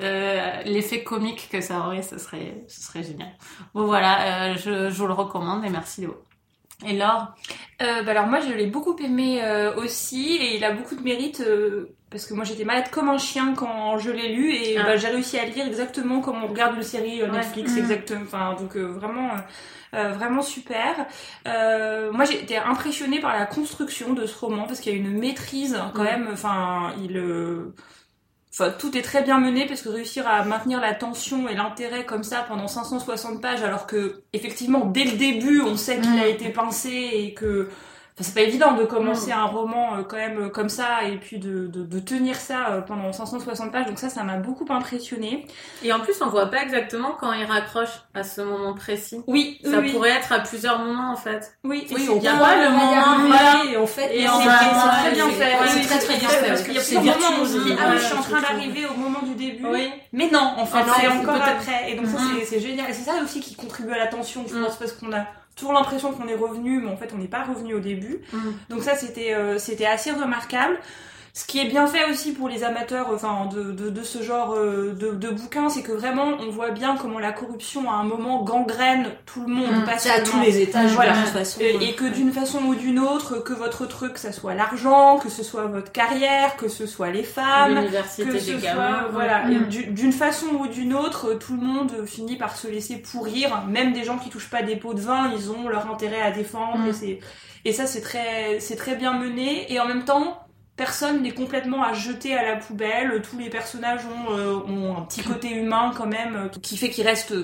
euh, l'effet comique que ça aurait, ce serait, ce serait génial. Bon voilà, euh, je, je vous le recommande et merci Léo. Et Laure, Euh, bah alors moi je l'ai beaucoup aimé euh, aussi et il a beaucoup de mérite euh, parce que moi j'étais malade comme un chien quand je l'ai lu et Ah. bah, j'ai réussi à le lire exactement comme on regarde une série euh, Ouais. Netflix Mhm. exactement enfin donc euh, vraiment euh, vraiment super euh, moi j'ai été impressionnée par la construction de ce roman parce qu'il y a une maîtrise quand Mhm. même enfin il Enfin, tout est très bien mené parce que réussir à maintenir la tension et l'intérêt comme ça pendant 560 pages alors que effectivement dès le début on sait qu'il Mm. a été pincé et que enfin, c'est pas évident de commencer un roman euh, quand même euh, comme ça et puis de, de, de tenir ça euh, pendant 560 pages donc ça ça m'a beaucoup impressionné et en plus on voit pas exactement quand il raccroche à ce moment précis. oui Ça oui, pourrait être à plusieurs moments en fait. oui Oui, c'est on y a peut pas le moment, voilà. et en fait, Et c'est- très bien fait. c'est- Oui, oui, très, très bien fait, Parce qu'il y a plusieurs moments où je dis, oui. ah oui, je suis en train d'arriver au moment du début. Oui. Mais non, en fait, Ah c'est encore après. Et donc ça, Mhm. c'est- génial. Et c'est ça aussi qui contribue à la tension, je Mhm. pense, parce qu'on a toujours l'impression qu'on est revenu, mais en fait, on n'est pas revenu au début. Mhm. Donc ça, c'était euh, c'était assez remarquable. Ce qui est bien fait aussi pour les amateurs enfin, de, de, de ce genre euh, de, de bouquins, c'est que vraiment, on voit bien comment la corruption, à un moment, gangrène tout le monde. Mhm. pas C'est à tous les étages, Voilà. de toute façon. et, et que d'une façon ou d'une autre, que votre truc, ça soit l'argent, que ce soit votre carrière, que ce soit les femmes, que des ce gamins. soit voilà Mm. du- d'une façon ou d'une autre tout le monde finit par se laisser pourrir même des gens qui touchent pas des pots de vin ils ont leur intérêt à défendre et c'est et ça c'est très c'est très bien mené et en même temps personne n'est complètement à jeter à la poubelle tous les personnages ont euh, ont un petit côté humain quand même euh, qui fait qu'ils restent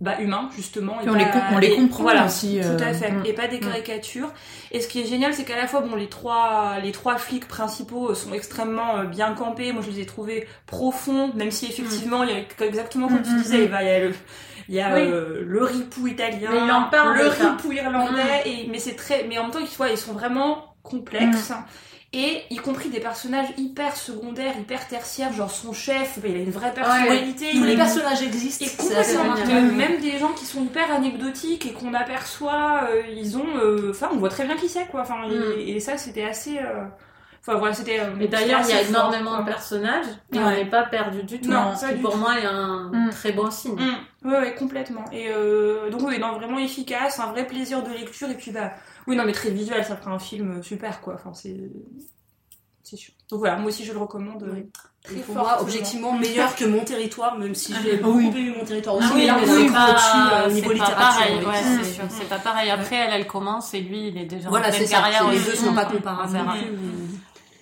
bah, humains justement et on les pas- com- on les et- comprend voilà, aussi, tout euh, à fait mm. et pas des caricatures et ce qui est génial, c'est qu'à la fois, bon, les trois, les trois flics principaux sont extrêmement bien campés. Moi, je les ai trouvés profonds, même si effectivement, il y a exactement comme tu Mm, mm, disais, mm. Il y a le, il y a Oui. euh, le ripou italien, Mais il en parle le ripou irlandais, et, mais c'est très, mais en même temps, ils, ils sont vraiment complexes. Mm. Et y compris des personnages hyper secondaires, hyper tertiaires, genre son chef, il a une vraie personnalité. Tous les personnages existent. et complètement, même des gens qui sont hyper anecdotiques et qu'on aperçoit, euh, ils ont, euh, enfin, on voit très bien qui c'est, quoi. Enfin, et- Mm. et, ça, c'était assez, euh, enfin, voilà, c'était. euh, Et d'ailleurs, il y a fort, énormément de personnages et Ouais. on n'est pas perdu du tout. Non, qui du pour tout. moi est un Mm. très bon signe. Mm. Ouais, ouais, complètement. Et euh, donc, oui, non, vraiment efficace, un vrai plaisir de lecture, et puis, bah, oui, non, mais très visuel, ça fera un film super, quoi. Enfin, c'est. c'est sûr. Donc voilà, moi aussi je le recommande. Oui. très pour fortement. moi, objectivement, meilleur que mon territoire, même si j'ai Ah oui. beaucoup aimé mon territoire aussi. Ah oui, mais mais est c'est pas, euh, au c'est niveau pas littérature. pareil, ouais, Mm. c'est sûr, c'est pas pareil. Après, elle, elle commence et lui, il est déjà Voilà, en c'est pleine ça. carrière Les deux sont pas Mm. comparables. On verra. non plus,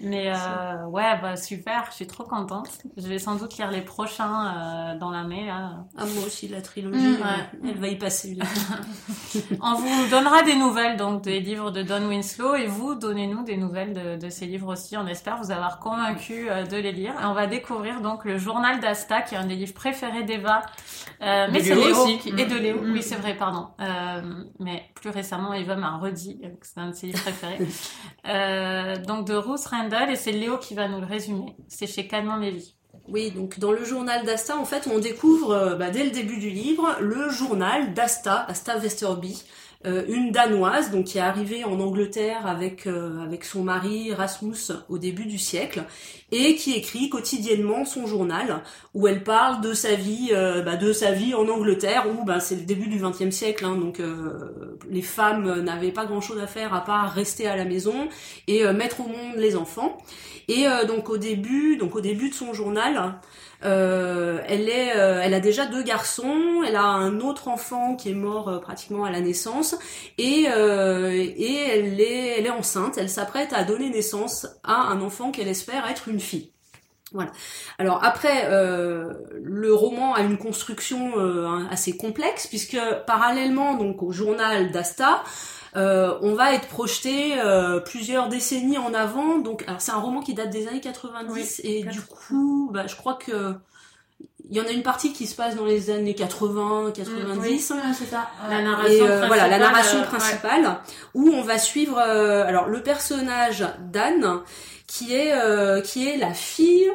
mais- euh, ouais, bah super, je suis trop contente. Je vais sans doute lire les prochains euh, dans l'année. là. Ah, moi aussi, la trilogie, Mm, euh, ouais. elle va y passer. On vous donnera des nouvelles donc des livres de Don Winslow et vous donnez-nous des nouvelles de, de ces livres aussi. On espère vous avoir convaincu euh, de les lire. Et on va découvrir donc le journal d'Asta qui est un des livres préférés d'Eva, euh, mais c'est Léo aussi. qui- et de Léo. Mm. Oui, c'est vrai, pardon. Euh, mais plus récemment, Eva m'a redit que c'est un de ses livres préférés. Euh, donc de Ruth Et c'est Léo qui va nous le résumer. C'est chez Canon Levy. Oui, donc dans le journal d'Asta, en fait, on découvre euh, bah, dès le début du livre le journal d'Asta, Asta Westerby, euh, une danoise donc qui est arrivée en Angleterre avec euh, avec son mari Rasmus au début du siècle et qui écrit quotidiennement son journal où elle parle de sa vie euh, bah, de sa vie en Angleterre où bah, c'est le début du XXe siècle hein, donc euh, les femmes n'avaient pas grand chose à faire à part rester à la maison et euh, mettre au monde les enfants. Et euh, donc au début donc au début de son journal euh, elle est, euh, elle a déjà deux garçons, elle a un autre enfant qui est mort euh, pratiquement à la naissance, et euh, et elle est, elle est enceinte. Elle s'apprête à donner naissance à un enfant qu'elle espère être une fille. Voilà. Alors après, euh, le roman a une construction euh, assez complexe puisque parallèlement donc au journal d'Asta, euh, on va être projeté euh, plusieurs décennies en avant. Donc, alors c'est un roman qui date des années 90 Oui, et du coup, bah, je crois que il y en a une partie qui se passe dans les années 80, 90. c'est ça. La Et narration euh, voilà la principale, narration euh, ouais. principale où on va suivre euh, alors le personnage d'Anne qui est euh, qui est la fille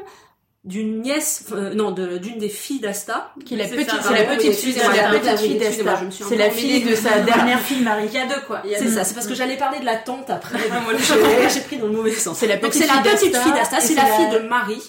d'une nièce euh, non de- d'une des filles d'Asta Qui est la C'est petite, c'est la petite fille, excusez-moi, c'est la fille de sa dernière fille Marie. Il y a deux quoi. C'est ça, c'est parce que j'allais parler de la tante après. j'ai j'ai pris dans le mauvais sens. C'est la petite fille d'Asta, d'Asta, c'est la fille de Marie.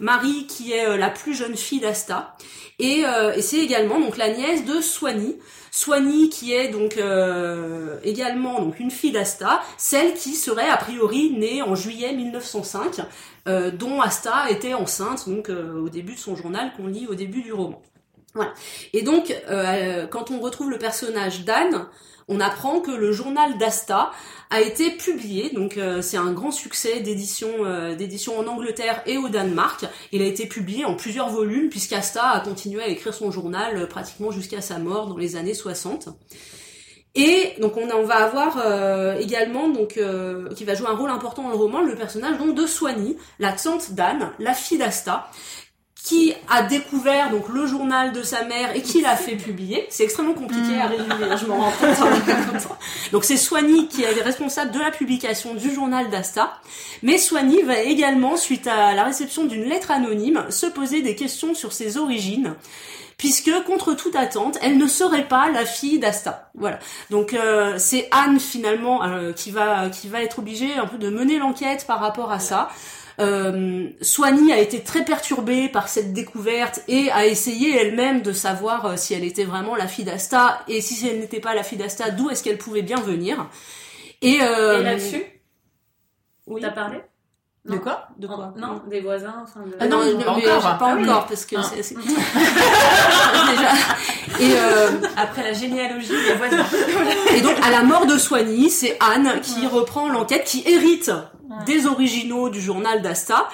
Marie qui est euh, la plus jeune fille d'Asta. Et, euh, et c'est également donc la nièce de Soigny. Soigny qui est donc euh, également donc une fille d'Asta, celle qui serait a priori née en juillet 1905, euh, dont Asta était enceinte donc euh, au début de son journal qu'on lit au début du roman. Voilà. Et donc euh, quand on retrouve le personnage d'Anne, on apprend que le journal d'Asta a été publié, donc euh, c'est un grand succès d'édition euh, d'édition en Angleterre et au Danemark. Il a été publié en plusieurs volumes puisqu'Asta a continué à écrire son journal euh, pratiquement jusqu'à sa mort dans les années 60. Et donc on, va avoir également donc qui va jouer un rôle important dans le roman le personnage donc de Soigny, la tante d'Anne, la fille d'Asta, qui a découvert donc le journal de sa mère et qui l'a fait publier. C'est extrêmement compliqué à résumer, hein, je m'en rends compte. Donc c'est Soigny qui est responsable de la publication du journal d'Asta. Mais Soigny va également, suite à la réception d'une lettre anonyme, se poser des questions sur ses origines. Puisque, contre toute attente, elle ne serait pas la fille d'Asta. Voilà. Donc euh, c'est Anne finalement euh, qui va qui va être obligée un peu de mener l'enquête par rapport à ça. Euh, Soigny a été très perturbée par cette découverte et a essayé elle-même de savoir euh, si elle était vraiment la fille d'Asta et si elle n'était pas la fille d'Asta, d'où est-ce qu'elle pouvait bien venir. Et, euh, Et là-dessus, oui. t'as parlé? De quoi? De quoi? Non, des voisins. Enfin, de... Ah non, mais pas mais encore. j'ai pas Ah oui. encore parce que Ah. c'est c'est- déjà et euh, Après la généalogie des voisins. Et donc, à la mort de Soigny, c'est Anne qui reprend l'enquête, qui hérite des originaux du journal d'Asta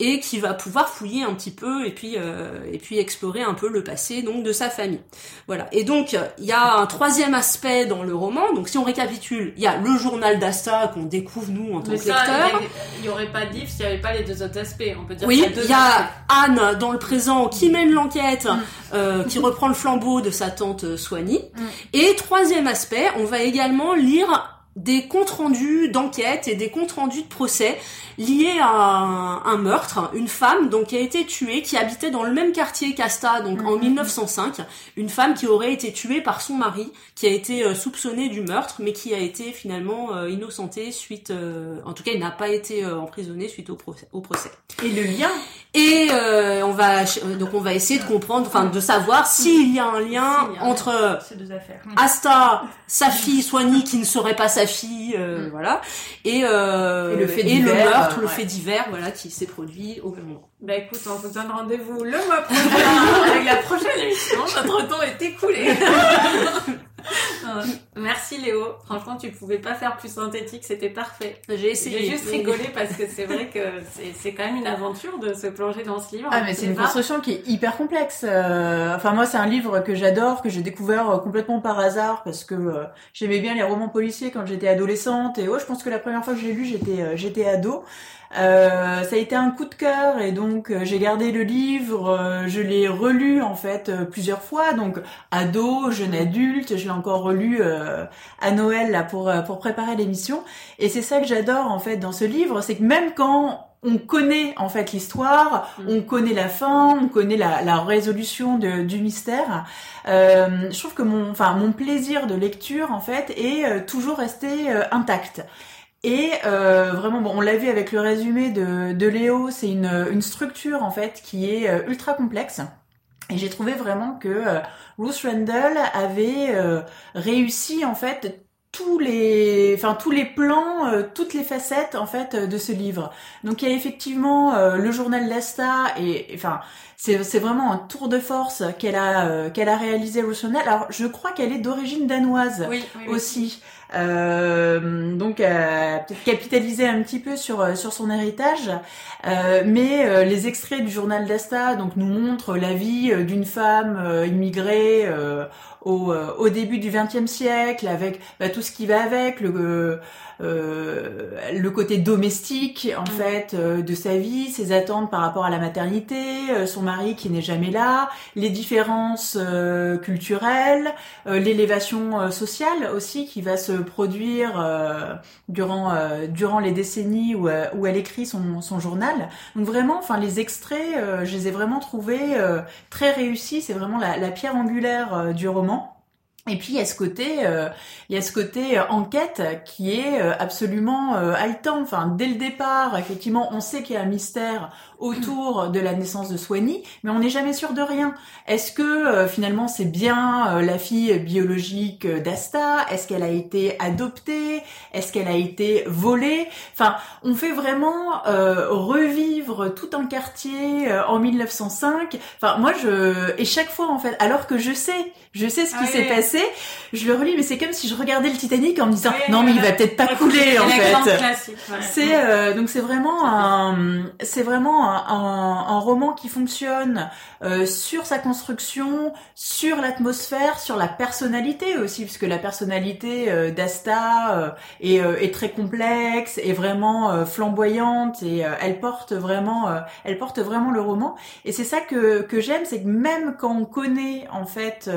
et qui va pouvoir fouiller un petit peu et puis euh, et puis explorer un peu le passé donc de sa famille. Voilà. Et donc il y a un troisième aspect dans le roman. Donc si on récapitule, il y a le journal d'Asta qu'on découvre nous en tant Mais que ça, lecteurs. il y aurait pas d'if s'il y avait pas les deux autres aspects. On peut dire Oui, y a il y a. Anne dans le présent qui mène l'enquête, Mm. euh, qui reprend le flambeau de sa tante euh, Soigny. Mm. Et troisième aspect, on va également lire des comptes rendus d'enquête et des comptes rendus de procès liés à un, un meurtre, une femme donc qui a été tuée, qui habitait dans le même quartier qu'Asta, donc en 1905, une femme qui aurait été tuée par son mari, qui a été euh, soupçonné du meurtre, mais qui a été finalement euh, innocenté suite, euh, en tout cas il n'a pas été euh, emprisonné suite au procès. Au procès. Et le lien? Et euh, on va donc on va essayer de comprendre, enfin de savoir s'il y a un lien a un entre Ces deux affaires. Asta, sa fille Soigny qui ne serait pas sa sa fille, euh, voilà, et, euh, Et le fait et divers, meurtre, euh, le fait divers, voilà, qui s'est produit au même moment. Bah écoute, on vous donne rendez-vous le mois prochain avec la prochaine émission. Notre temps est écoulé. Euh, Merci Léo. Franchement, tu pouvais pas faire plus synthétique, c'était parfait. J'ai essayé. J'ai juste rigolé parce que c'est vrai que c'est- quand même une aventure de se plonger dans ce livre. Ah mais c'est une pas- construction qui est hyper complexe. Euh, enfin moi c'est un livre que j'adore, que j'ai découvert euh, complètement par hasard parce que euh, j'aimais bien les romans policiers quand j'étais adolescente et ouais je pense que la première fois que j'ai lu j'étais j'étais ado. Euh, ça a été un coup de cœur et donc euh, j'ai gardé le livre, euh, je l'ai relu en fait euh, plusieurs fois donc ado, jeune adulte, je l'ai encore relu euh, à Noël là pour pour préparer l'émission et c'est ça que j'adore en fait dans ce livre, c'est que même quand on connaît en fait l'histoire, Mm. on connaît la fin, on connaît la, la résolution de- du mystère. Euh, je trouve que mon, enfin mon plaisir de lecture en fait est euh, toujours resté euh, intact. Et euh, vraiment, bon, on l'a vu avec le résumé de, de Léo, c'est une, une structure en fait qui est euh, ultra complexe. Et j'ai trouvé vraiment que euh, Ruth Randall avait euh, réussi en fait tous les, enfin tous les plans, euh, toutes les facettes en fait euh, de ce livre. Donc il y a effectivement euh, le journal d'Asta et, et, enfin c'est c'est vraiment un tour de force qu'elle a euh, qu'elle a réalisé Ruth Randall. Alors je crois qu'elle est d'origine danoise Oui, oui, oui. Euh, donc euh, peut-être capitaliser un petit peu sur euh, sur son héritage, Euh, mais euh, les extraits du journal d'Asta donc nous montrent la vie d'une femme euh, immigrée euh, au, euh, au début du XXe siècle avec bah, tout ce qui va avec le euh, le côté domestique en Mm. fait euh, de sa vie, ses attentes par rapport à la maternité, euh, son mari qui n'est jamais là, les différences euh, culturelles, euh, l'élévation sociale aussi qui va se produire euh, durant euh, durant les décennies où, euh, où elle écrit son, son journal. Donc vraiment, enfin les extraits, je les ai vraiment trouvés très réussis. C'est vraiment la, pierre angulaire du roman. Et puis il y a ce côté, il y a ce côté enquête qui est absolument haletant. Enfin, dès le départ, effectivement, on sait qu'il y a un mystère autour de la naissance de Swanee, mais on n'est jamais sûr de rien. Est-ce que euh, finalement c'est bien euh, la fille biologique d'Asta? Est-ce qu'elle a été adoptée? Est-ce qu'elle a été volée? Enfin, on fait vraiment euh, revivre tout un quartier euh, en 1905. Enfin, moi je et chaque fois en fait, alors que je sais, je sais ce qui Ah s'est oui. passé, je le relis, mais c'est comme si je regardais le Titanic en me disant Oui, non mais il va peut-être pas couler en fait. ouais. C'est euh, donc c'est vraiment un c'est vraiment un, un, un roman qui fonctionne euh, sur sa construction, sur l'atmosphère, sur la personnalité aussi, puisque la personnalité euh, d'Asta euh, est, très complexe, est vraiment flamboyante et elle porte vraiment elle porte vraiment le roman. Et c'est ça que que j'aime, c'est que même quand on connaît en fait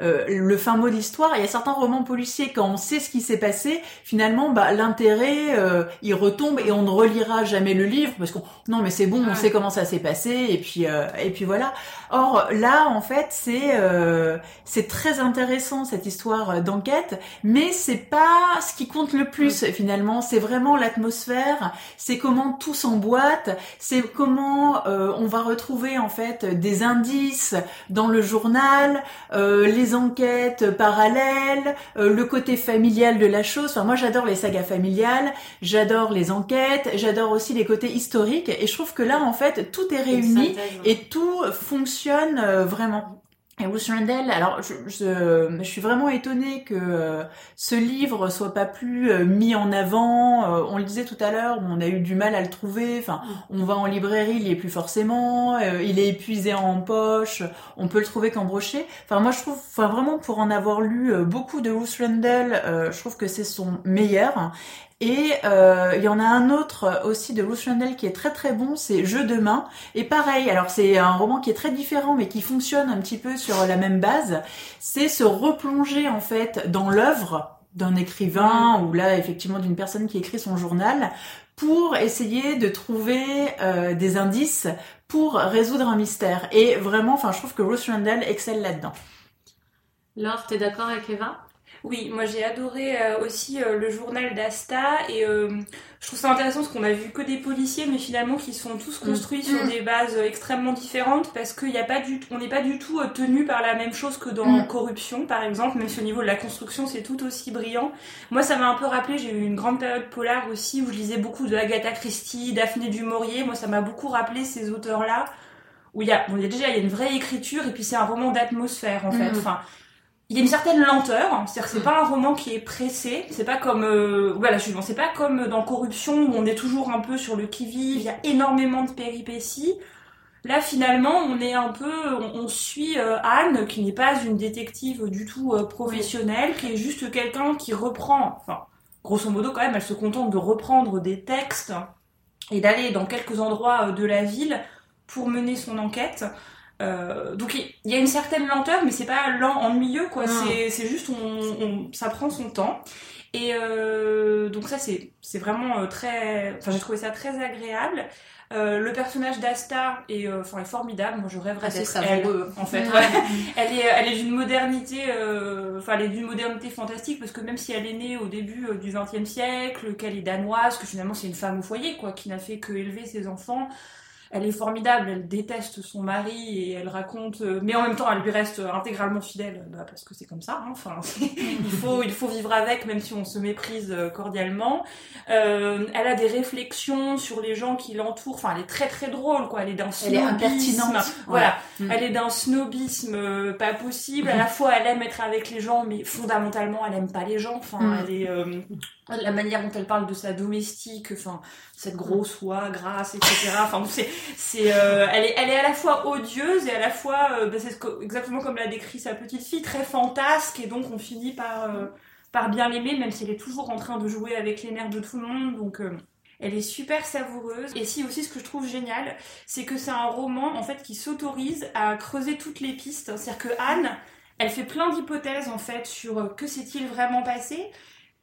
euh, le fin mot de l'histoire, il y a certains romans policiers quand on sait ce qui s'est passé, finalement bah l'intérêt euh, il retombe et on ne relira jamais le livre parce qu'on non mais c'est bon, on Ouais. sait comment ça s'est passé et puis euh, et puis voilà. Or là en fait c'est euh, c'est très intéressant cette histoire d'enquête, mais c'est pas ce qui compte le plus finalement. C'est vraiment l'atmosphère, c'est comment tout s'emboîte, c'est comment euh, on va retrouver en fait des indices dans le journal, euh, les enquêtes parallèles, euh, le côté familial de la chose. Enfin moi j'adore les sagas familiales, j'adore les enquêtes, j'adore aussi les côtés historiques et je trouve que là en fait tout est réuni et tout fonctionne euh, vraiment. Et Ruth alors je, suis vraiment étonnée que euh, ce livre soit pas plus euh, mis en avant. Euh, on le disait tout à l'heure, on a eu du mal à le trouver. Enfin, on va en librairie, il y est plus forcément. il est épuisé en poche. On peut le trouver qu'en brochet. Enfin, moi je trouve, enfin vraiment pour en avoir lu beaucoup de Ruth Randall, je trouve que c'est son meilleur. Et euh, il y en a un autre aussi de Ruth Randall qui est très très bon, c'est Jeu de main. Et pareil, alors c'est un roman qui est très différent mais qui fonctionne un petit peu sur la même base. C'est se replonger en fait dans l'œuvre d'un écrivain ou là effectivement d'une personne qui écrit son journal pour essayer de trouver euh, des indices pour résoudre un mystère. Et vraiment, enfin, je trouve que Ruth Randall excelle là-dedans. Laure, t'es d'accord avec Eva? Oui, moi j'ai adoré euh, aussi euh, le journal d'Asta et euh, je trouve ça intéressant parce qu'on a vu que des policiers mais finalement qui sont tous construits sur Mm. des bases extrêmement différentes parce qu'il y a pas du on n'est pas du tout tenu par la même chose que dans Mm. Corruption par exemple, même si au niveau de la construction c'est tout aussi brillant. Moi ça m'a un peu rappelé, j'ai eu une grande période polar aussi où je lisais beaucoup de Agatha Christie, Daphné du Maurier, moi ça m'a beaucoup rappelé ces auteurs-là où il y a, bon, il y a déjà il y a une vraie écriture et puis c'est un roman d'atmosphère en fait. Enfin, il y a une certaine lenteur, hein. c'est-à-dire que c'est Mhm. pas un roman qui est pressé, c'est pas comme euh, voilà, je c'est pas comme dans Corruption où on est toujours un peu sur le qui-vive, il y a énormément de péripéties. Là finalement, on est un peu on, on suit euh, Anne qui n'est pas une détective du tout euh, professionnelle, qui est juste quelqu'un qui reprend enfin grosso modo quand même, elle se contente de reprendre des textes et d'aller dans quelques endroits de la ville pour mener son enquête. Euh, donc il y a une certaine lenteur, mais c'est pas lent, ennuyeux quoi. C'est juste on, on- ça prend son temps. Et euh, donc ça c'est c'est vraiment euh, très, enfin j'ai trouvé ça très agréable. Euh, le personnage d'Asta est, enfin, est formidable. Moi je rêverais Assez d'être elle, en fait. Ouais. Elle est, elle est d'une modernité, euh, enfin, elle est d'une modernité fantastique parce que même si elle est née au début euh, du XXe siècle, qu'elle est danoise, que finalement c'est une femme au foyer, quoi, qui n'a fait que élever ses enfants, elle est formidable. Elle déteste son mari et elle raconte, euh, mais en même temps, elle lui reste intégralement fidèle, bah, parce que c'est comme ça. hein. Enfin, il faut, il faut vivre avec, même si on se méprise euh, cordialement. Euh, elle a des réflexions sur les gens qui l'entourent. Enfin, elle est très très drôle, quoi. Elle est d'un Elle est snobisme. impertinente. Voilà. Mm. Elle est d'un snobisme euh, pas possible. À la fois, elle aime être avec les gens, mais fondamentalement, elle aime pas les gens. Enfin, Mm. elle est euh, la manière dont elle parle de sa domestique, enfin cette grosse oie grasse, etc. Enfin, c'est c'est euh, elle est elle est à la fois odieuse et à la fois euh, bah, c'est exactement comme l'a décrit sa petite fille, très fantasque et donc on finit par euh, par bien l'aimer, même si elle est toujours en train de jouer avec les nerfs de tout le monde. Donc euh, elle est super savoureuse. Et si aussi ce que je trouve génial, c'est que c'est un roman en fait qui s'autorise à creuser toutes les pistes. C'est-à-dire que Anne, elle fait plein d'hypothèses en fait sur que s'est-il vraiment passé.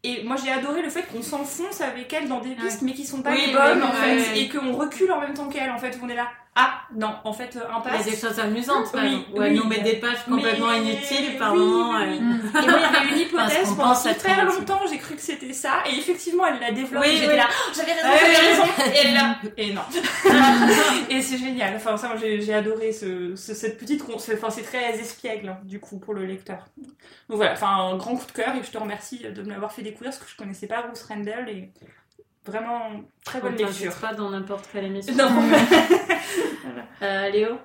Et moi j'ai adoré le fait qu'on s'enfonce avec elle dans des pistes mais qui sont pas Oui, les bonnes oui, en fait et qu'on recule en même temps qu'elle en fait. On est là ah non en fait euh, Il y a impasse des choses amusantes, Oui, où elle oui. nous met des pages complètement Mais- inutiles par oui, moment. oui. Mm. Et moi, il y avait une hypothèse qu'on pendant inutile. longtemps, j'ai cru que c'était ça, et effectivement, elle la développe, Oui, j'étais oui. là, Oh, j'avais raison, j'avais raison, et elle là, et non. et c'est génial, enfin, ça, j'ai adoré ce, ce- cette petite, enfin, c'est très espiègle, hein, du coup, pour le lecteur. Donc voilà, enfin, un grand coup de cœur, et je te remercie de me l'avoir fait découvrir, parce que je connaissais pas Bruce Rendell, et vraiment, très On bonne lecture. pas dans n'importe quelle émission. Non. Euh, Léo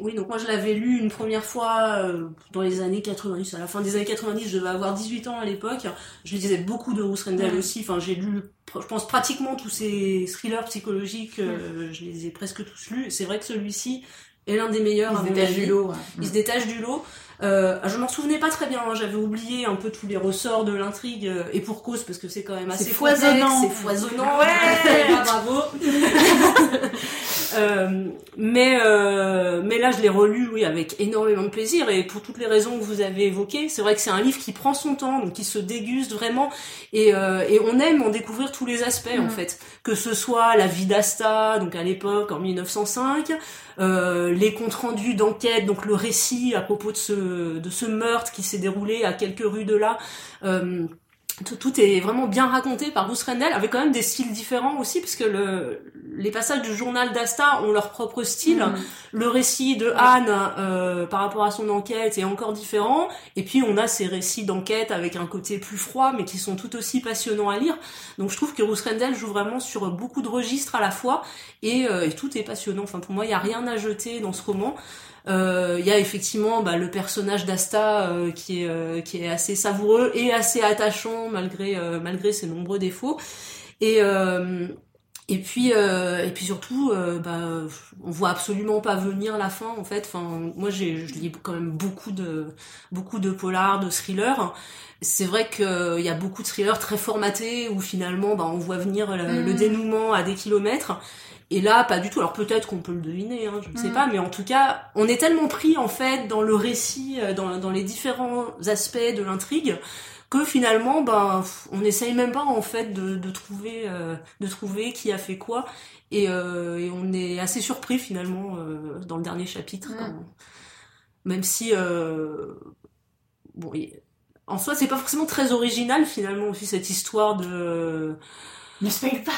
Oui, donc moi je l'avais lu une première fois euh, dans les années 90, à la fin des années 90, je devais avoir 18 ans à l'époque. Je lisais beaucoup de Bruce Rendell aussi, enfin j'ai lu, je pense pratiquement tous ces thrillers psychologiques, euh, je les ai presque tous lus. C'est vrai que celui-ci est l'un des meilleurs. Il se détache du lot. ouais. Il se détache du lot. Euh, je m'en souvenais pas très bien, hein, j'avais oublié un peu tous les ressorts de l'intrigue, euh, et pour cause, parce que c'est quand même assez foisonnant. C'est foisonnant. Ouais. Ah, bravo. Euh, mais euh, mais là je l'ai relu oui avec énormément de plaisir et pour toutes les raisons que vous avez évoquées c'est vrai que c'est un livre qui prend son temps donc qui se déguste vraiment et et on aime en découvrir tous les aspects en Mhm. fait que ce soit la vie d'Asta donc à l'époque en 1905 euh, les comptes rendus d'enquête donc le récit à propos de ce de ce meurtre qui s'est déroulé à quelques rues de là euh, tout, est vraiment bien raconté par Bruce Rendell, avec quand même des styles différents aussi, parce que le, les passages du journal d'Asta ont leur propre style. Mm. Le récit de Anne euh, par rapport à son enquête est encore différent. Et puis on a ces récits d'enquête avec un côté plus froid, mais qui sont tout aussi passionnants à lire. Donc je trouve que Bruce Rendell joue vraiment sur beaucoup de registres à la fois, et, euh, et tout est passionnant. Enfin pour moi, il n'y a rien à jeter dans ce roman. Euh, Il y a effectivement bah, le personnage d'Asta euh, qui est euh, qui est assez savoureux et assez attachant malgré euh, malgré ses nombreux défauts. Et euh, et puis euh, et puis surtout euh, bah, on voit absolument pas venir la fin en fait. Enfin moi j'ai je lis quand même beaucoup de beaucoup de polars de thrillers. C'est vrai qu'il y a beaucoup de thrillers très formatés où finalement bah, on voit venir le, le dénouement à des kilomètres et là, pas du tout. Alors peut-être qu'on peut le deviner, hein, je ne sais Mm. pas, mais en tout cas, on est tellement pris en fait dans le récit, euh, dans, dans les différents aspects de l'intrigue, que finalement, ben, on n'essaye même pas en fait de, de trouver, euh, de trouver qui a fait quoi, et, euh, et on est assez surpris finalement euh, dans le dernier chapitre, Mm. quand- même si, euh, bon, en soi, c'est pas forcément très original finalement aussi cette histoire de. Ne spoil pas.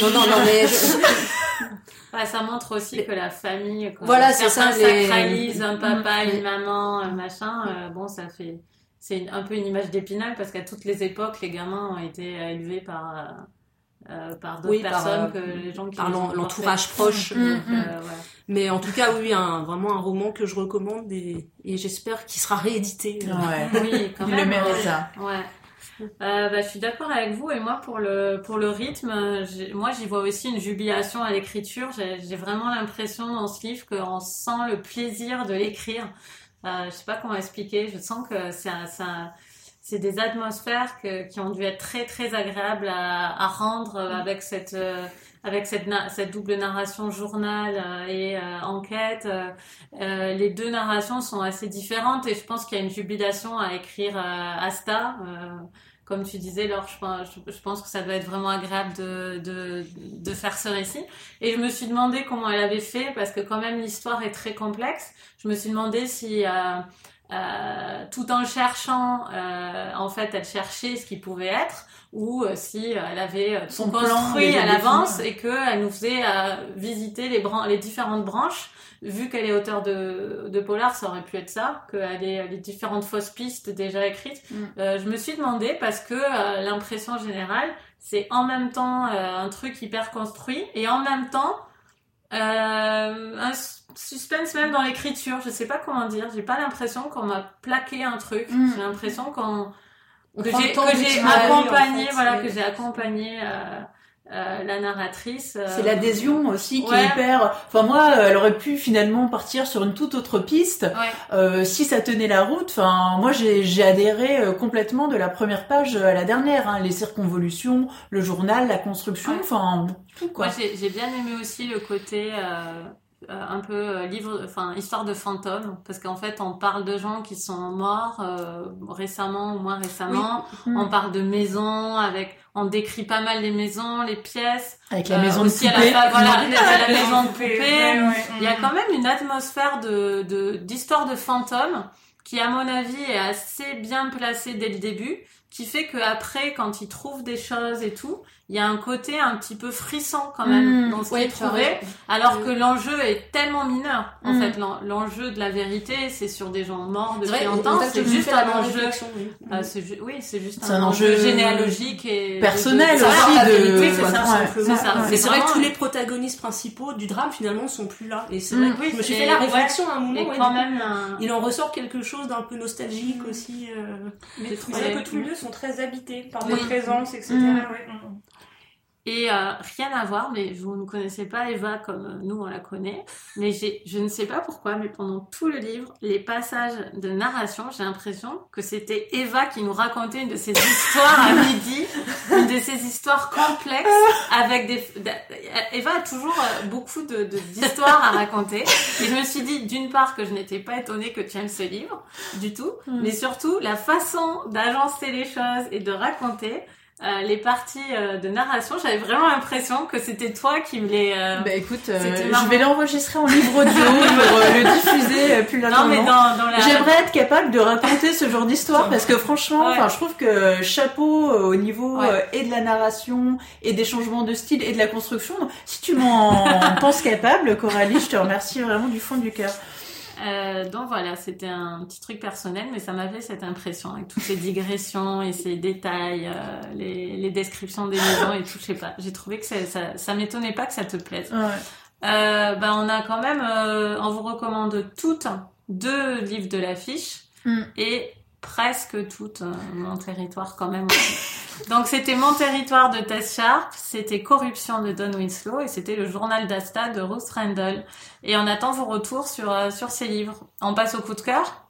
Non, non, non, mais Ouais, ça montre aussi que la famille, quand Voilà, c'est ça, les- sacralisent un papa, Mm. une maman, un machin, euh, bon, ça fait, c'est un peu une image d'épinal parce qu'à toutes les époques, les gamins ont été élevés par, euh, euh, par d'autres Oui, par, personnes euh, que les gens qui par l'entourage proche. Mm, Donc, mm. euh, ouais. Mais en tout cas, oui, un, vraiment un roman que je recommande et, et j'espère qu'il sera réédité. Ouais. Oui, quand Il même. le mérite ça. Ouais. Euh, bah, je suis d'accord avec vous et moi pour le pour le rythme, moi j'y vois aussi une jubilation à l'écriture. J'ai vraiment l'impression dans ce livre qu'on sent le plaisir de l'écrire. Euh, je sais pas comment expliquer. Je sens que c'est c'est des atmosphères que, qui ont dû être très très agréables à, à rendre avec cette euh, avec cette, cette double narration journal euh, et euh, enquête. euh, les deux narrations sont assez différentes et je pense qu'il y a une jubilation à écrire Asta. Comme tu disais, Laure, je pense, je, je pense que ça doit être vraiment agréable de, de, de faire ce récit. Et je me suis demandé comment elle avait fait, parce que quand même l'histoire est très complexe. Je me suis demandé si, euh, euh, tout en cherchant, euh, en fait, elle cherchait ce qui pouvait être, ou euh, si euh, elle avait Son construit à l'avance et qu'elle nous faisait visiter les, bran- les différentes branches. Vu qu'elle est auteure de, de polar, ça aurait pu être ça, qu'elle ait les différentes fausses pistes déjà écrites. Mm. Euh, je me suis demandé parce que l'impression générale, c'est en même temps euh, un truc hyper construit et en même temps euh, un suspense même dans l'écriture. Je sais pas comment dire. J'ai pas l'impression qu'on m'a plaqué un truc. Mm. J'ai l'impression qu'on On que j'ai accompagné, en fait, voilà, que j'ai accompagné euh, euh, la narratrice. euh, C'est l'adhésion aussi qui Ouais. est hyper. Enfin moi, elle aurait pu finalement partir sur une toute autre piste Ouais. euh, si ça tenait la route. Enfin moi j'ai adhéré complètement de la première page à la dernière. Hein, les circonvolutions, le journal, la construction, Ouais. enfin tout quoi. Moi, j'ai bien aimé aussi le côté un peu euh, livre, enfin histoire de fantômes, parce qu'en fait, on parle de gens qui sont morts euh, récemment ou moins récemment. Mm. On parle de maisons avec, on décrit pas mal les maisons, les pièces. Avec la Euh, maison de poupée. la, voilà, la maison de poupée. Ouais, ouais. Il y a quand même une atmosphère de de- d'histoire de, fantômes qui, à mon avis, est assez bien placée dès le début, qui fait que après, quand ils trouvent des choses et tout, il y a un côté un petit peu frisson quand même Mm. dans ce Ouais, qui est trouvé, alors que l'enjeu est tellement mineur. En Mm. fait, l'en- l'enjeu de la vérité, c'est sur des gens morts depuis longtemps. C'est juste un enjeu. oui. euh, c'est ju- oui, c'est juste un, un enjeu, généalogique et personnel de- de- aussi de- vérité, c'est ouais, ça, ouais, c'est ouais, ça. ouais. Mais c'est vrai que tous les protagonistes principaux du drame finalement sont plus là. Et c'est Mm. vrai que je me suis fait la réflexion à un moment. Même, Il en ressort quelque chose d'un peu nostalgique aussi. euh. Mais trouvé- vrai que tous les lieux sont très habités par des présences, etc. Et euh, rien à voir, mais vous ne connaissez pas Eva comme euh, nous on la connaît. Mais je ne sais pas pourquoi, mais pendant tout le livre, les passages de narration, j'ai l'impression que c'était Eva qui nous racontait une de ces histoires à midi, une de ces histoires complexes avec des. Eva a toujours euh, beaucoup de, de- d'histoires à raconter. Et je me suis dit, d'une part, que je n'étais pas étonnée que tu aimes ce livre du tout, Mm. mais surtout la façon d'agencer les choses et de raconter. Euh, les parties euh, de narration, j'avais vraiment l'impression que c'était toi qui me les. euh, Bah écoute, euh, je vais l'enregistrer en livre audio pour euh, le diffuser plus Non, largement. mais dans, dans la. J'aimerais être capable de raconter ce genre d'histoire parce que franchement, Ouais. enfin, je trouve que chapeau au niveau Ouais. euh, et de la narration et des changements de style et de la construction. Si tu m'en penses capable, Coralie, je te remercie vraiment du fond du cœur. Euh, donc voilà, c'était un petit truc personnel, mais ça m'avait cette impression avec toutes ces digressions et ces détails, euh, les, les descriptions des maisons et tout. Je sais pas. J'ai trouvé que ça, ça, ça m'étonnait pas que ça te plaise. Ouais. Euh, bah on a quand même, on vous recommande toutes deux livres de l'affiche Mm. et presque toutes euh, mon territoire quand même. Donc c'était mon territoire de Tess Sharp, c'était Corruption de Don Winslow et c'était le journal d'Asta de Ruth Randall. Et on attend vos retours sur euh, sur ces livres. On passe au coup de cœur?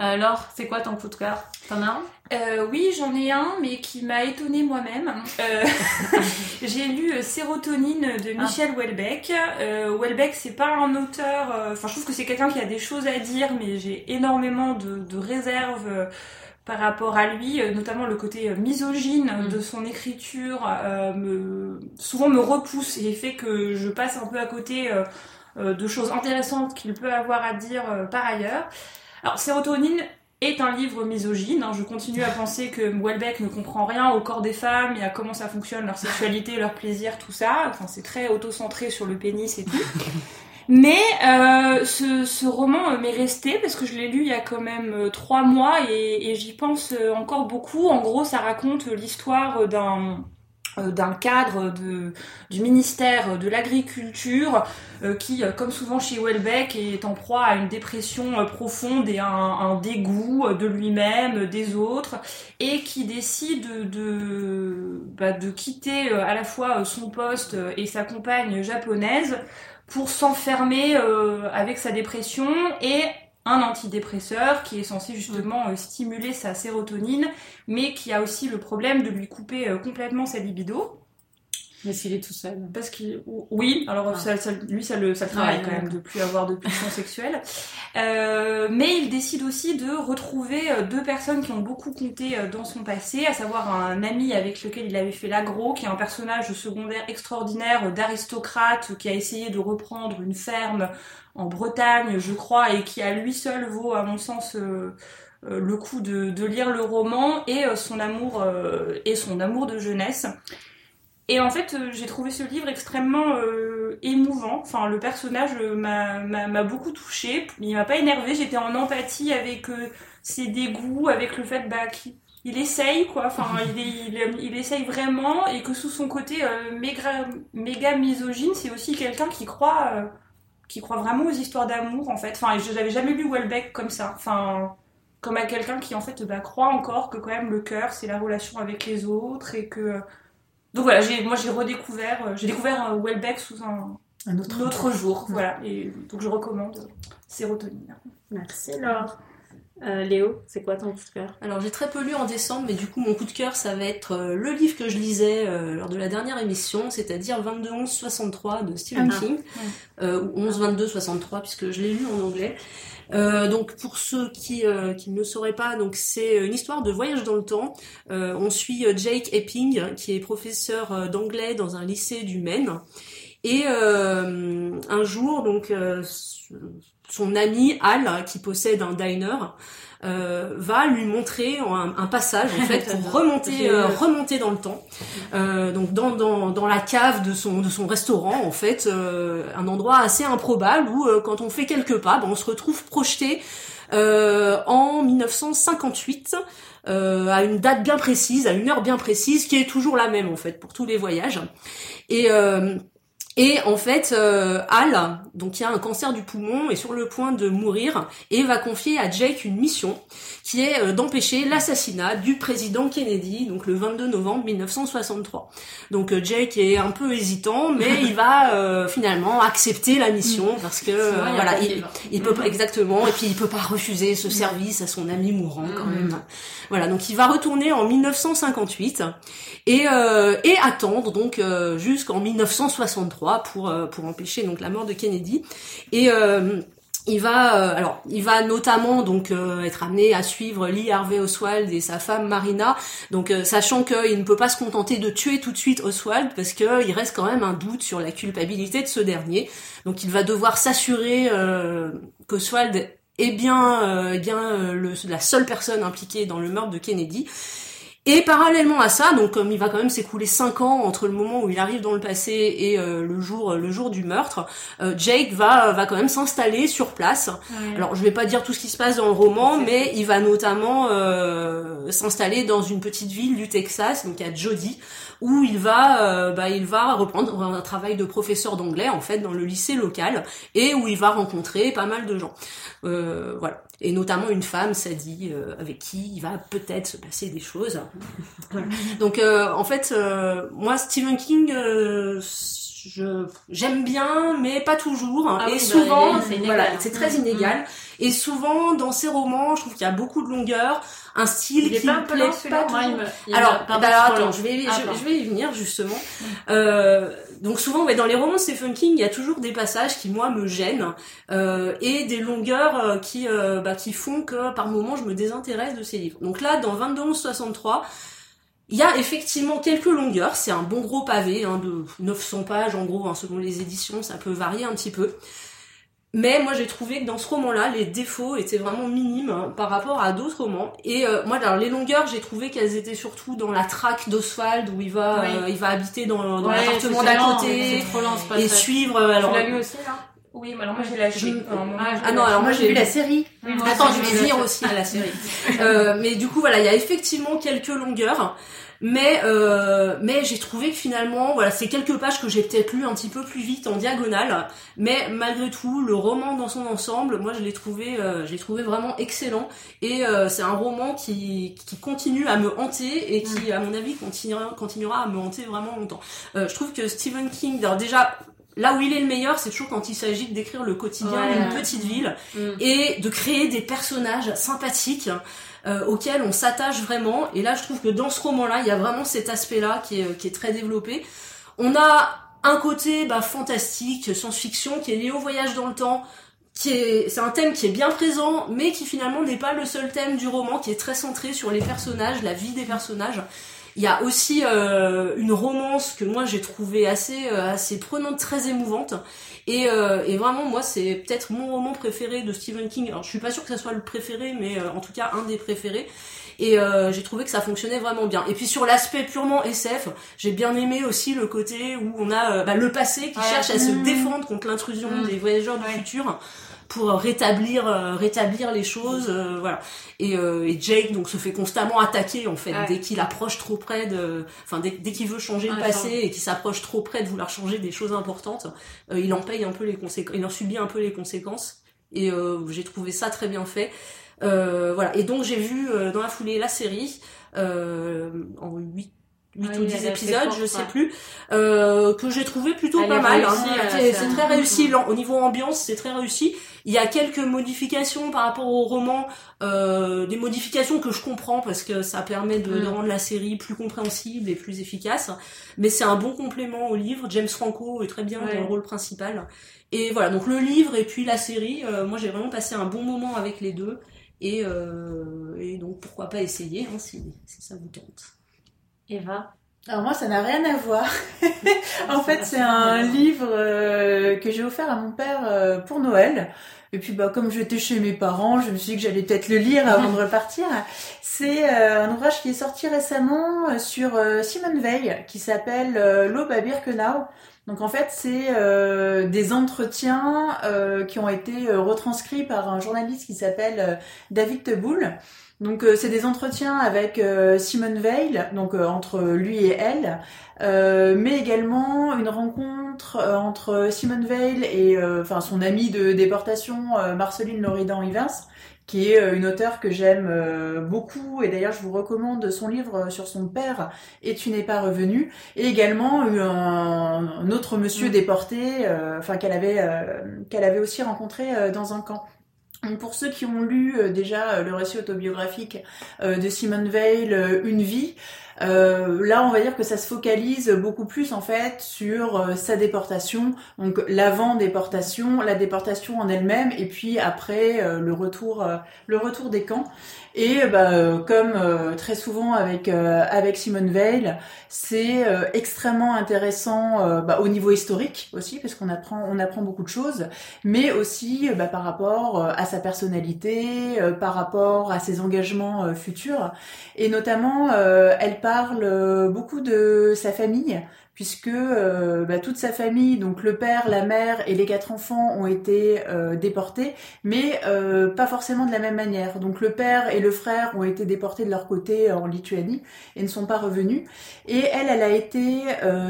Euh, Laure, c'est quoi ton coup de cœur? T'en as un? Euh, oui, j'en ai un, mais qui m'a étonnée moi-même. Euh, j'ai lu Sérotonine de Michel Houellebecq. Houellebecq, c'est pas un auteur. Enfin, je trouve que c'est quelqu'un qui a des choses à dire, mais j'ai énormément de, de réserves. par rapport à lui, notamment le côté misogyne Mm. de son écriture, euh, me, souvent me repousse et fait que je passe un peu à côté euh, de choses intéressantes qu'il peut avoir à dire euh, par ailleurs. Alors, Sérotonine, est un livre misogyne. Hein. Je continue à penser que Welbeck ne comprend rien au corps des femmes et à comment ça fonctionne, leur sexualité, leur plaisir, tout ça. Enfin, c'est très auto-centré sur le pénis et tout. Mais euh, ce, ce, roman m'est resté parce que je l'ai lu il y a quand même euh, trois mois et, et j'y pense euh, encore beaucoup. En gros, ça raconte l'histoire d'un euh, d'un cadre du ministère de l'Agriculture qui, comme souvent chez Welbeck, est en proie à une dépression profonde et un, dégoût de lui-même, des autres, et qui décide de, bah, de quitter à la fois son poste et sa compagne japonaise pour s'enfermer euh, avec sa dépression et un antidépresseur qui est censé justement euh, stimuler sa sérotonine, mais qui a aussi le problème de lui couper euh, complètement sa libido. Mais s'il est tout seul. Parce qu'il, oui, alors ah. ça, ça, lui ça le, ça travaille quand même de plus avoir de pulsions sexuelles. Euh, mais il décide aussi de retrouver euh, deux personnes qui ont beaucoup compté euh, dans son passé, à savoir un ami avec lequel il avait fait l'agro, qui est un personnage secondaire extraordinaire d'aristocrate qui a essayé de reprendre une ferme en Bretagne, je crois, et qui à lui seul vaut, à mon sens, euh, le coup de, de, lire le roman et son amour et son amour de jeunesse. Et en fait, euh, j'ai trouvé ce livre extrêmement euh, émouvant. Enfin, le personnage euh, m'a beaucoup touché. Il m'a pas énervé. J'étais en empathie avec ses dégoûts, avec le fait bah, qu'il essaye, quoi. Enfin, il, il, essaye vraiment. Et que sous son côté méga, méga misogyne, c'est aussi quelqu'un qui croit, qui croit vraiment aux histoires d'amour, en fait. Enfin, je n'avais jamais lu Welbeck comme ça. Enfin, comme à quelqu'un qui, en fait, bah, croit encore que quand même le cœur, c'est la relation avec les autres et que donc voilà, moi j'ai redécouvert, euh, j'ai découvert Welbeck sous un, un autre, jour, voilà, et donc je recommande Sérotonine. Merci Laure. Euh, Léo, c'est quoi ton coup de cœur? Alors j'ai très peu lu en décembre, mais du coup mon coup de cœur ça va être euh, le livre que je lisais lors de la dernière émission, c'est-à-dire 22-11-63 de Stephen ah. King, ou 11-22-63 puisque je l'ai lu en anglais. Euh, donc pour ceux qui, euh, qui ne le sauraient pas, donc c'est une histoire de voyage dans le temps. Euh, on suit Jake Epping qui est professeur d'anglais dans un lycée du Maine. Et un jour, donc son ami Al, qui possède un diner, euh, va lui montrer un, passage en fait pour remonter euh, remonter dans le temps. Euh, donc dans, dans, dans la cave de son de son restaurant en fait, euh, un endroit assez improbable où quand on fait quelques pas, ben, on se retrouve projeté en 1958. à une date bien précise, à une heure bien précise, qui est toujours la même en fait pour tous les voyages. Et et en fait, euh, Al, donc il a un cancer du poumon, est sur le point de mourir et va confier à Jake une mission qui est euh, d'empêcher l'assassinat du président Kennedy, donc le 22 novembre 1963. Donc euh, Jake est un peu hésitant, mais il va euh, finalement accepter la mission parce que voilà, il, il, peut pas exactement et puis il peut pas refuser ce service à son ami mourant quand mm. même. Voilà, donc il va retourner en 1958 et et attendre donc jusqu'en 1963 pour euh, pour empêcher donc la mort de Kennedy. Et euh, il va euh, il va notamment donc être amené à suivre Lee Harvey Oswald et sa femme Marina. Donc sachant qu'il ne peut pas se contenter de tuer tout de suite Oswald parce que il reste quand même un doute sur la culpabilité de ce dernier. Donc il va devoir s'assurer qu'Oswald est bien la seule personne impliquée dans le meurtre de Kennedy et parallèlement à ça, donc comme il va quand même s'écouler 5 ans entre le moment où il arrive dans le passé et euh, le jour le jour du meurtre, euh, Jake va va quand même s'installer sur place. Alors je vais pas dire tout ce qui se passe dans le roman, mais il va notamment euh, s'installer dans une petite ville du Texas, donc à Jody, où il va bah, il va reprendre un travail de professeur d'anglais en fait dans le lycée local et où il va rencontrer pas mal de gens. voilà et notamment une femme, Sadie, euh, avec qui il va peut-être se passer des choses. Donc euh, en fait, euh, moi Stephen King, je j'aime bien, mais pas toujours. Ah et bah, souvent, voilà, c'est très mm. inégal. Et souvent dans ses romans, je trouve qu'il y a beaucoup de longueur, un style qui me plaît pas toujours. alors, bah, alors attends, je vais, je, je, vais y venir justement. Mm. Euh, donc souvent, ouais, dans les romans de Stephen King, il y a toujours des passages qui moi me gênent euh, et des longueurs euh, qui euh, bah, qui font que par moments je me désintéresse de ces livres. Donc là, dans 22-63, il y a effectivement quelques longueurs. C'est un bon gros pavé hein, de 900 pages en gros, hein, selon les éditions, ça peut varier un petit peu. Mais moi j'ai trouvé que dans ce roman-là, les défauts étaient vraiment minimes hein, par rapport à d'autres romans. Et euh, moi, dans les longueurs, j'ai trouvé qu'elles étaient surtout dans la traque d'Oswald où il va, euh, il va habiter dans, dans l'appartement d'à côté et suivre. Euh, alors, tu l'as lu aussi là? Oui, mais alors moi j'ai la Ah non, alors moi j'ai vu la série. Attends, je vais venir aussi à la série. euh, mais du coup, voilà, il y a effectivement quelques longueurs. Mais euh, mais j'ai trouvé que finalement voilà c'est quelques pages que j'ai peut-être lu un petit peu plus vite en diagonale. Mais malgré tout le roman dans son ensemble moi je l'ai trouvé euh, je l'ai trouvé vraiment excellent. Et euh, c'est un roman qui qui continue à me hanter et qui mm. à mon avis continuera continuera à me hanter vraiment longtemps. Euh, je trouve que Stephen King alors déjà là où il est le meilleur, c'est toujours quand il s'agit de décrire le quotidien d'une petite ville mm. et de créer des personnages sympathiques euh, auquel on s'attache vraiment. Et là, je trouve que dans ce roman-là, il y a vraiment cet aspect-là qui est, qui est très développé. On a un côté bah, fantastique, science-fiction, qui est lié au voyage dans le temps, qui est, c'est un thème qui est bien présent, mais qui finalement n'est pas le seul thème du roman, qui est très centré sur les personnages, la vie des personnages. Il y a aussi euh, une romance que moi j'ai trouvé assez euh, assez prenante, très émouvante. Et, euh, et vraiment moi c'est peut-être mon roman préféré de Stephen King. Alors je suis pas sûre que ça soit le préféré, mais en tout cas un des préférés. Et j'ai trouvé que ça fonctionnait vraiment bien. Et puis sur l'aspect purement SF, j'ai bien aimé aussi le côté où on a bah, le passé qui cherche à se mmh. défendre contre l'intrusion mmh. des voyageurs du futur pour rétablir euh, rétablir les choses euh, voilà. Et, euh, et, Jake donc se fait constamment attaquer en fait dès qu'il approche trop près de enfin dès, dès qu'il veut changer le passé et qu'il s'approche trop près de vouloir changer des choses importantes il en paye un peu les conséquences il en subit un peu les conséquences. Et j'ai trouvé ça très bien fait. Voilà. Et donc j'ai vu dans la foulée la série en 8 8 ou 10 épisodes, je sais plus, euh, que j'ai trouvé plutôt pas mal. Hein. C'est très réussi. Au niveau ambiance, c'est très réussi. Il y a quelques modifications par rapport au roman, euh, des modifications que je comprends parce que ça permet de, de, mm. rendre la série plus compréhensible et plus efficace. Mais c'est un bon complément au livre. James Franco est très bien dans le rôle principal. Et voilà, donc le livre et puis la série, euh, moi j'ai vraiment passé un bon moment avec les deux. Et, euh, et donc pourquoi pas essayer hein, si, si ça vous tente. Eva alors moi, ça n'a rien à voir. en fait, c'est un livre euh, que j'ai offert à mon père euh, pour Noël. Et puis, bah, comme j'étais chez mes parents, je me suis dit que j'allais peut-être le lire avant de repartir. C'est euh, un ouvrage qui est sorti récemment sur Simone Veil, qui s'appelle L'aube à Birkenau. Donc en fait, c'est des entretiens qui ont été retranscrits par un journaliste qui s'appelle David Teboul. Donc euh, c'est des entretiens avec euh, Simone Veil, donc euh, entre lui et elle, mais également une rencontre entre Simone Veil et enfin son amie de déportation Marceline Loridan-Ivers, qui est une auteure que j'aime beaucoup. Et d'ailleurs je vous recommande son livre sur son père et tu n'es pas revenu. Et également un, un autre monsieur mm. déporté enfin qu'elle avait qu'elle avait aussi rencontré dans un camp pour ceux qui ont lu euh, déjà euh, le récit autobiographique euh, de Simone Veil, Une vie, là on va dire que ça se focalise beaucoup plus en fait sur sa déportation, donc l'avant déportation, la déportation en elle-même et puis après le retour, le retour des camps. Et bah, euh, comme euh, très souvent avec euh, avec Simone Veil, c'est extrêmement intéressant bah, au niveau historique aussi parce qu'on apprend on apprend beaucoup de choses, mais aussi bah, par rapport à sa personnalité, par rapport à ses engagements futurs, et notamment elle parle beaucoup de sa famille puisque euh, bah, toute sa famille, donc le père, la mère et les quatre enfants ont été euh, déportés, mais euh, pas forcément de la même manière. Donc le père et le frère ont été déportés de leur côté en Lituanie et ne sont pas revenus. Et elle, elle a été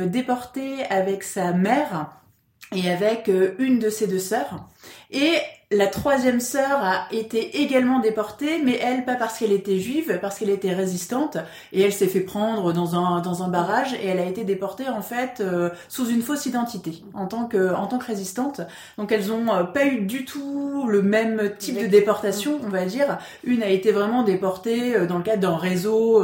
déportée avec sa mère et avec une de ses deux sœurs. Et la troisième sœur a été également déportée, mais elle pas parce qu'elle était juive, parce qu'elle était résistante, et elle s'est fait prendre dans un dans un barrage et elle a été déportée en fait euh, sous une fausse identité en tant que en tant que résistante. Donc elles ont euh, pas eu du tout le même type de déportation, on va dire. Une a été vraiment déportée euh, dans le cadre d'un réseau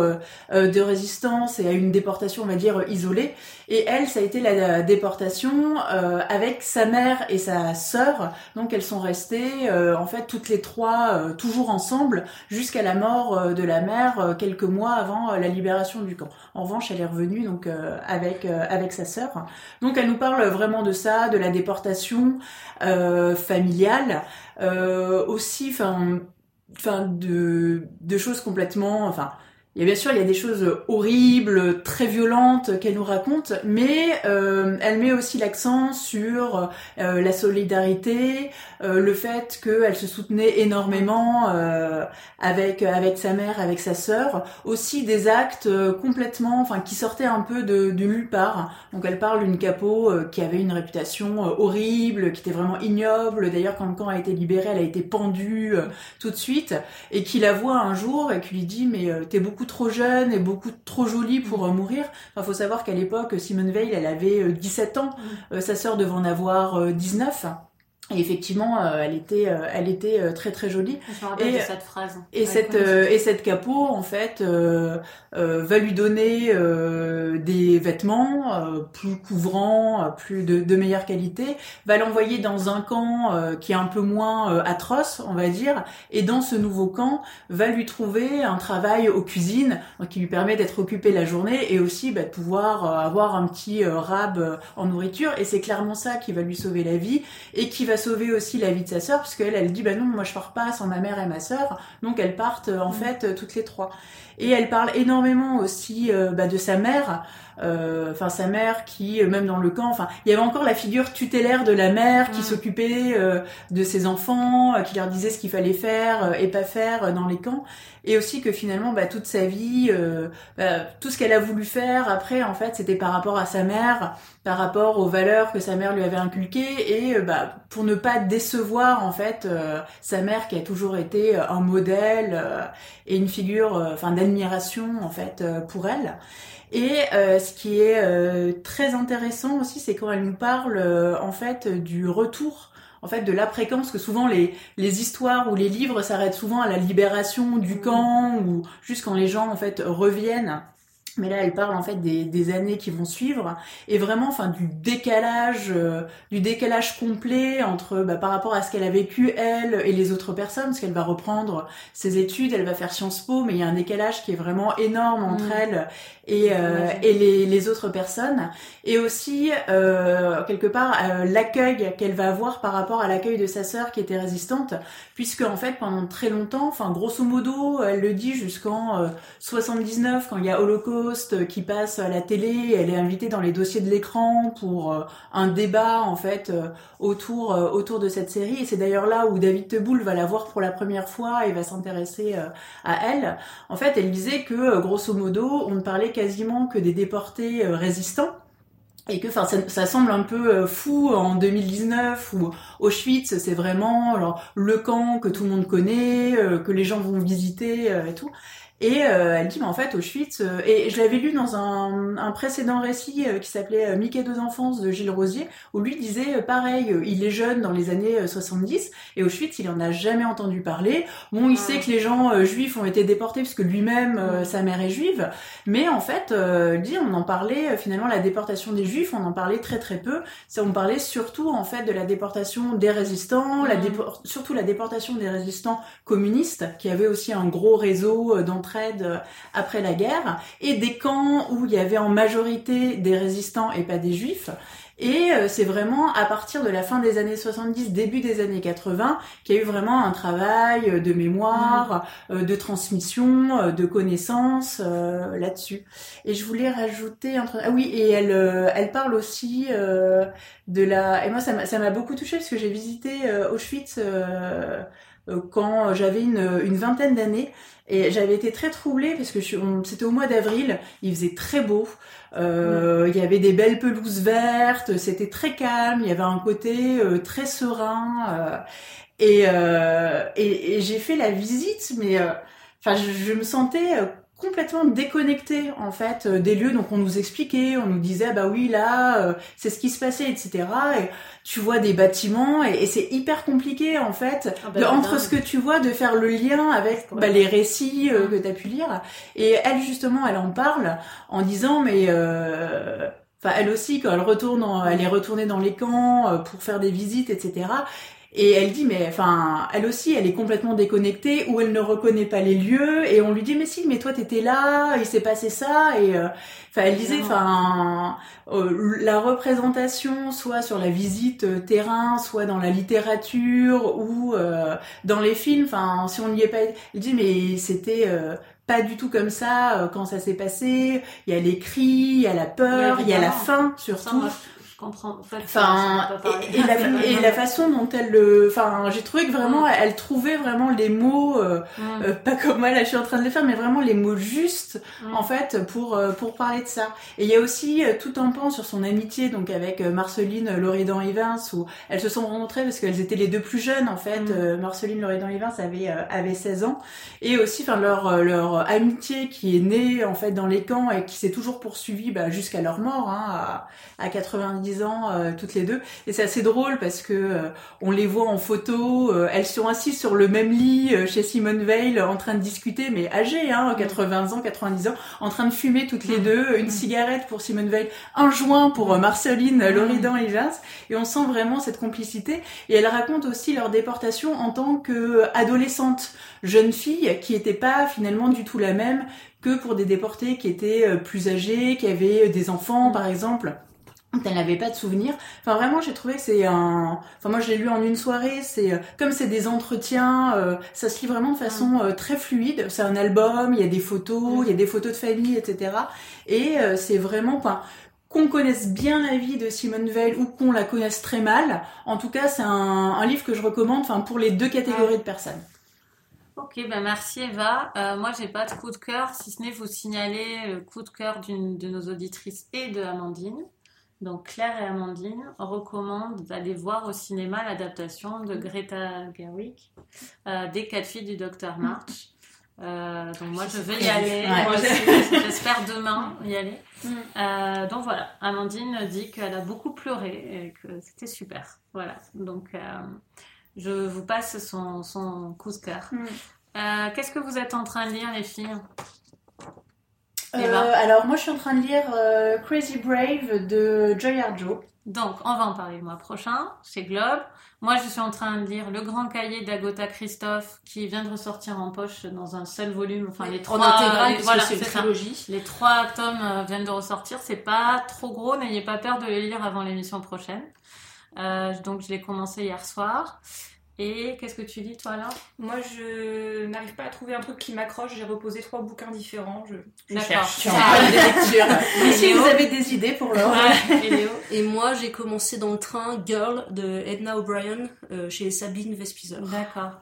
de résistance et a une déportation on va dire isolée. Et elle, ça a été la déportation avec sa mère et sa sœur Donc elles sont restées euh, en fait toutes les trois euh, toujours ensemble jusqu'à la mort de la mère quelques mois avant la libération du camp. En revanche, elle est revenue donc avec avec sa sœur. Donc elle nous parle vraiment de ça, de la déportation familiale, aussi, enfin, enfin de de choses complètement, enfin a bien sûr, il y a des choses horribles, très violentes qu'elle nous raconte, mais euh, elle met aussi l'accent sur euh, la solidarité, euh, le fait qu'elle se soutenait énormément avec avec sa mère, avec sa sœur, aussi des actes complètement, enfin qui sortaient un peu de, de nulle part. Donc elle parle d'une capot qui avait une réputation horrible, qui était vraiment ignoble. D'ailleurs, quand le camp a été libéré, elle a été pendue tout de suite, et qui la voit un jour et qui lui dit mais t'es beaucoup trop jeune et beaucoup trop jolie pour euh, mourir. Enfin, faut savoir qu'à l'époque, Simone Veil, elle avait 17 euh, ans, mm. euh, sa sœur devait en avoir 19. Et effectivement, euh, elle était, euh, elle était euh, très très jolie. et, de cette phrase. Et cette et cette capot en fait va lui donner des vêtements plus couvrants, plus de, de meilleure qualité. Va l'envoyer dans un camp qui est un peu moins atroce, on va dire. Et dans ce nouveau camp, va lui trouver un travail aux cuisines qui lui permet d'être occupé la journée et aussi bah, de pouvoir avoir un petit rab en nourriture. Et c'est clairement ça qui va lui sauver la vie et qui va sauver aussi la vie de sa sœur, parce qu'elle, elle dit, bah non, moi je pars pas sans ma mère et ma sœur, donc elles partent en mm. fait euh, toutes les trois. Et elle parle énormément aussi euh, bah, de sa mère, euh, enfin sa mère qui, même dans le camp, enfin il y avait encore la figure tutélaire de la mère qui mm. s'occupait de ses enfants, qui leur disait ce qu'il fallait faire et pas faire dans les camps, et aussi que finalement bah, toute sa vie, bah, tout ce qu'elle a voulu faire après en fait c'était par rapport à sa mère, par rapport aux valeurs que sa mère lui avait inculquées et bah, pour ne pas décevoir en fait sa mère qui a toujours été un modèle et une figure enfin d'admiration en fait euh, pour elle. Et euh, ce qui est euh, très intéressant aussi, c'est quand elle nous parle en fait du retour en fait de l'après camp parce que souvent les, les histoires ou les livres s'arrêtent souvent à la libération du camp ou juste quand les gens en fait reviennent mais là elle parle en fait des, des années qui vont suivre et vraiment enfin du décalage euh, du décalage complet entre bah, par rapport à ce qu'elle a vécu elle et les autres personnes parce qu'elle va reprendre ses études elle va faire Sciences Po mais il y a un décalage qui est vraiment énorme entre mm. elle et, euh, et les, les, autres personnes et aussi euh, quelque part euh, l'accueil qu'elle va avoir par rapport à l'accueil de sa sœur qui était résistante puisque en fait pendant très longtemps enfin grosso modo elle le dit jusqu'en 79 quand il y a Qui passe à la télé. Elle est invitée dans les dossiers de l'écran pour euh, un débat en fait euh, autour euh, autour de cette série. Et c'est d'ailleurs là où David Teboul va la voir pour la première fois et va s'intéresser à elle. En fait, elle disait que grosso modo, on ne parlait quasiment que des déportés résistants et que enfin ça, semble un peu fou en 2019 où Auschwitz c'est vraiment le camp que tout le monde connaît que les gens vont visiter et tout et euh, elle dit, mais en fait, Auschwitz, euh, et je l'avais lu dans un, un précédent récit euh, qui s'appelait Mickey deux enfances de Gilles Rosier, où lui disait, pareil, il est jeune dans les années 70, et Auschwitz, il en a jamais entendu parler. Bon, il sait que les gens juifs ont été déportés puisque lui-même, sa mère est juive, mais en fait, dit, on en parlait, finalement, la déportation des juifs, on en parlait très très peu. On parlait surtout, en fait, de la déportation des résistants, la surtout la déportation des résistants communistes, qui avaient aussi un gros réseau dans euh, après la guerre, et des camps où il y avait en majorité des résistants et pas des juifs. Et euh, c'est vraiment à partir de la fin des années 70, début des années 80, qu'il y a eu vraiment un travail de mémoire, euh, de transmission, de connaissances là-dessus. Et je voulais rajouter un. Ah oui, et elle, elle parle aussi de la. Et moi, ça m'a beaucoup touchée parce que j'ai visité Auschwitz quand j'avais une, vingtaine d'années et j'avais été très troublée parce que c'était au mois d'avril, il faisait très beau, euh, il y avait des belles pelouses vertes, c'était très calme, il y avait un côté euh, très serein. Euh, et, euh, j'ai fait la visite, mais enfin je, me sentais complètement déconnecté en fait des lieux. Donc on nous expliquait on nous disait ah bah oui là c'est ce qui se passait etc et tu vois des bâtiments et, c'est hyper compliqué en fait ah bah, entre ce que tu vois de faire le lien avec bah, les récits euh, que tu as pu lire. Et elle justement elle en parle en disant mais euh, enfin elle aussi quand elle retourne elle est retournée dans les camps euh, pour faire des visites etc Et elle dit, mais enfin, elle aussi, elle est complètement déconnectée, ou elle ne reconnaît pas les lieux, et on lui dit, mais si, mais toi t'étais là, il s'est passé ça, et euh, enfin, elle disait, enfin, euh, la représentation, soit sur la visite euh, terrain, soit dans la littérature ou dans les films, enfin, si on n'y est pas, elle dit, mais c'était pas du tout comme ça quand ça s'est passé. Il y a les cris, il y a la peur, il y a la faim surtout comprends. enfin, et, la, et, la, façon dont elle le, enfin, j'ai trouvé que vraiment, mm. elle trouvait vraiment les mots, euh, mm. euh, pas comme moi là, je suis en train de les faire, mais vraiment les mots justes, mm. en fait, pour euh, pour parler de ça. Et il y a aussi tout un pan sur son amitié, donc avec Marceline Loridan Evans, où elles se sont rencontrées parce qu'elles étaient les deux plus jeunes, en fait. Marceline Loridan Evans avait avait 16 ans, et aussi, enfin, leur leur amitié qui est née en fait dans les camps et qui s'est toujours poursuivie bah, jusqu'à leur mort, hein, à, à 90 ans euh, toutes les deux. Et c'est assez drôle parce que euh, on les voit en photo, euh, elles sont assises sur le même lit chez Simone Veil en train de discuter, mais âgées, hein, 80 mm. ans, 90 ans, en train de fumer toutes les deux, une cigarette pour Simone Veil, un joint pour Marceline Loridan et Vince. Et on sent vraiment cette complicité. Et elle raconte aussi leur déportation en tant que adolescente, jeune fille, qui était pas finalement du tout la même que pour des déportés qui étaient plus âgés, qui avaient des enfants par exemple elle n'avait pas de souvenirs. Enfin vraiment, j'ai trouvé que c'est un. Enfin moi, je l'ai lu en une soirée. C'est euh, comme c'est des entretiens, euh, ça se lit vraiment de façon euh, très fluide. C'est un album, il y a des photos, il y a des photos de famille, etc. Et c'est vraiment, enfin, qu'on connaisse bien la vie de Simone Veil ou qu'on la connaisse très mal. En tout cas, c'est un, un, livre que je recommande, enfin pour les deux catégories de personnes. Ok, ben merci Eva. Euh, moi, j'ai pas de coup de cœur, si ce n'est vous signaler le coup de cœur d'une de nos auditrices et de Amandine. Donc Claire et Amandine recommandent d'aller voir au cinéma l'adaptation de Greta Gerwig euh, des quatre filles du docteur March. Euh, donc moi je vais y aller. J'espère demain y aller. Mm. Euh, donc voilà, Amandine dit qu'elle a beaucoup pleuré et que c'était super. Voilà, donc je vous passe son, son coup de cœur. Mm. Qu'est-ce que vous êtes en train de lire les filles? Euh, alors moi je suis en train de lire euh, Crazy Brave de Joy Arjo. Donc on va en parler le mois prochain chez Globe. Moi je suis en train de lire Le Grand Cahier d'Agota Christophe qui vient de ressortir en poche dans un seul volume. Enfin les trois, les, voilà, c'est Les trois tomes euh, viennent de ressortir. C'est pas trop gros, n'ayez pas peur de les lire avant l'émission prochaine. donc je l'ai commencé hier soir. Et qu'est-ce que tu lis toi là? Moi je n'arrive pas à trouver un truc qui m'accroche, j'ai reposé trois bouquins différents. Je, je cherche. Tu des lectures. Et si vous avez des idées pour Laure et, moi j'ai commencé dans le train Girl de Edna O'Brien euh, chez Sabine Vespizer. D'accord.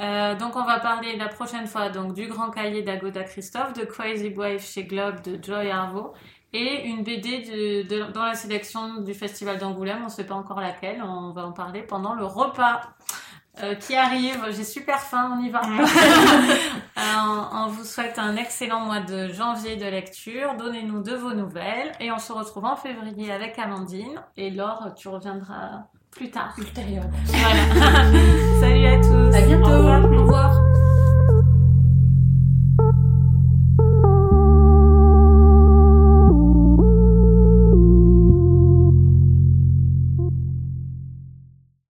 Euh, donc on va parler la prochaine fois donc du Grand Cahier d'Agoda Christophe, de Crazy Wave chez Globe de Joy Arvo et une BD de, dans la sélection du Festival d'Angoulême, on ne sait pas encore laquelle, on va en parler pendant le repas euh, qui arrive. J'ai super faim, on y va. Euh, on, vous souhaite un excellent mois de janvier de lecture. Donnez-nous de vos nouvelles et on se retrouve en février avec Amandine. Et Laure, tu reviendras plus tard. Ultérieurement. Voilà. Salut à tous. À bientôt.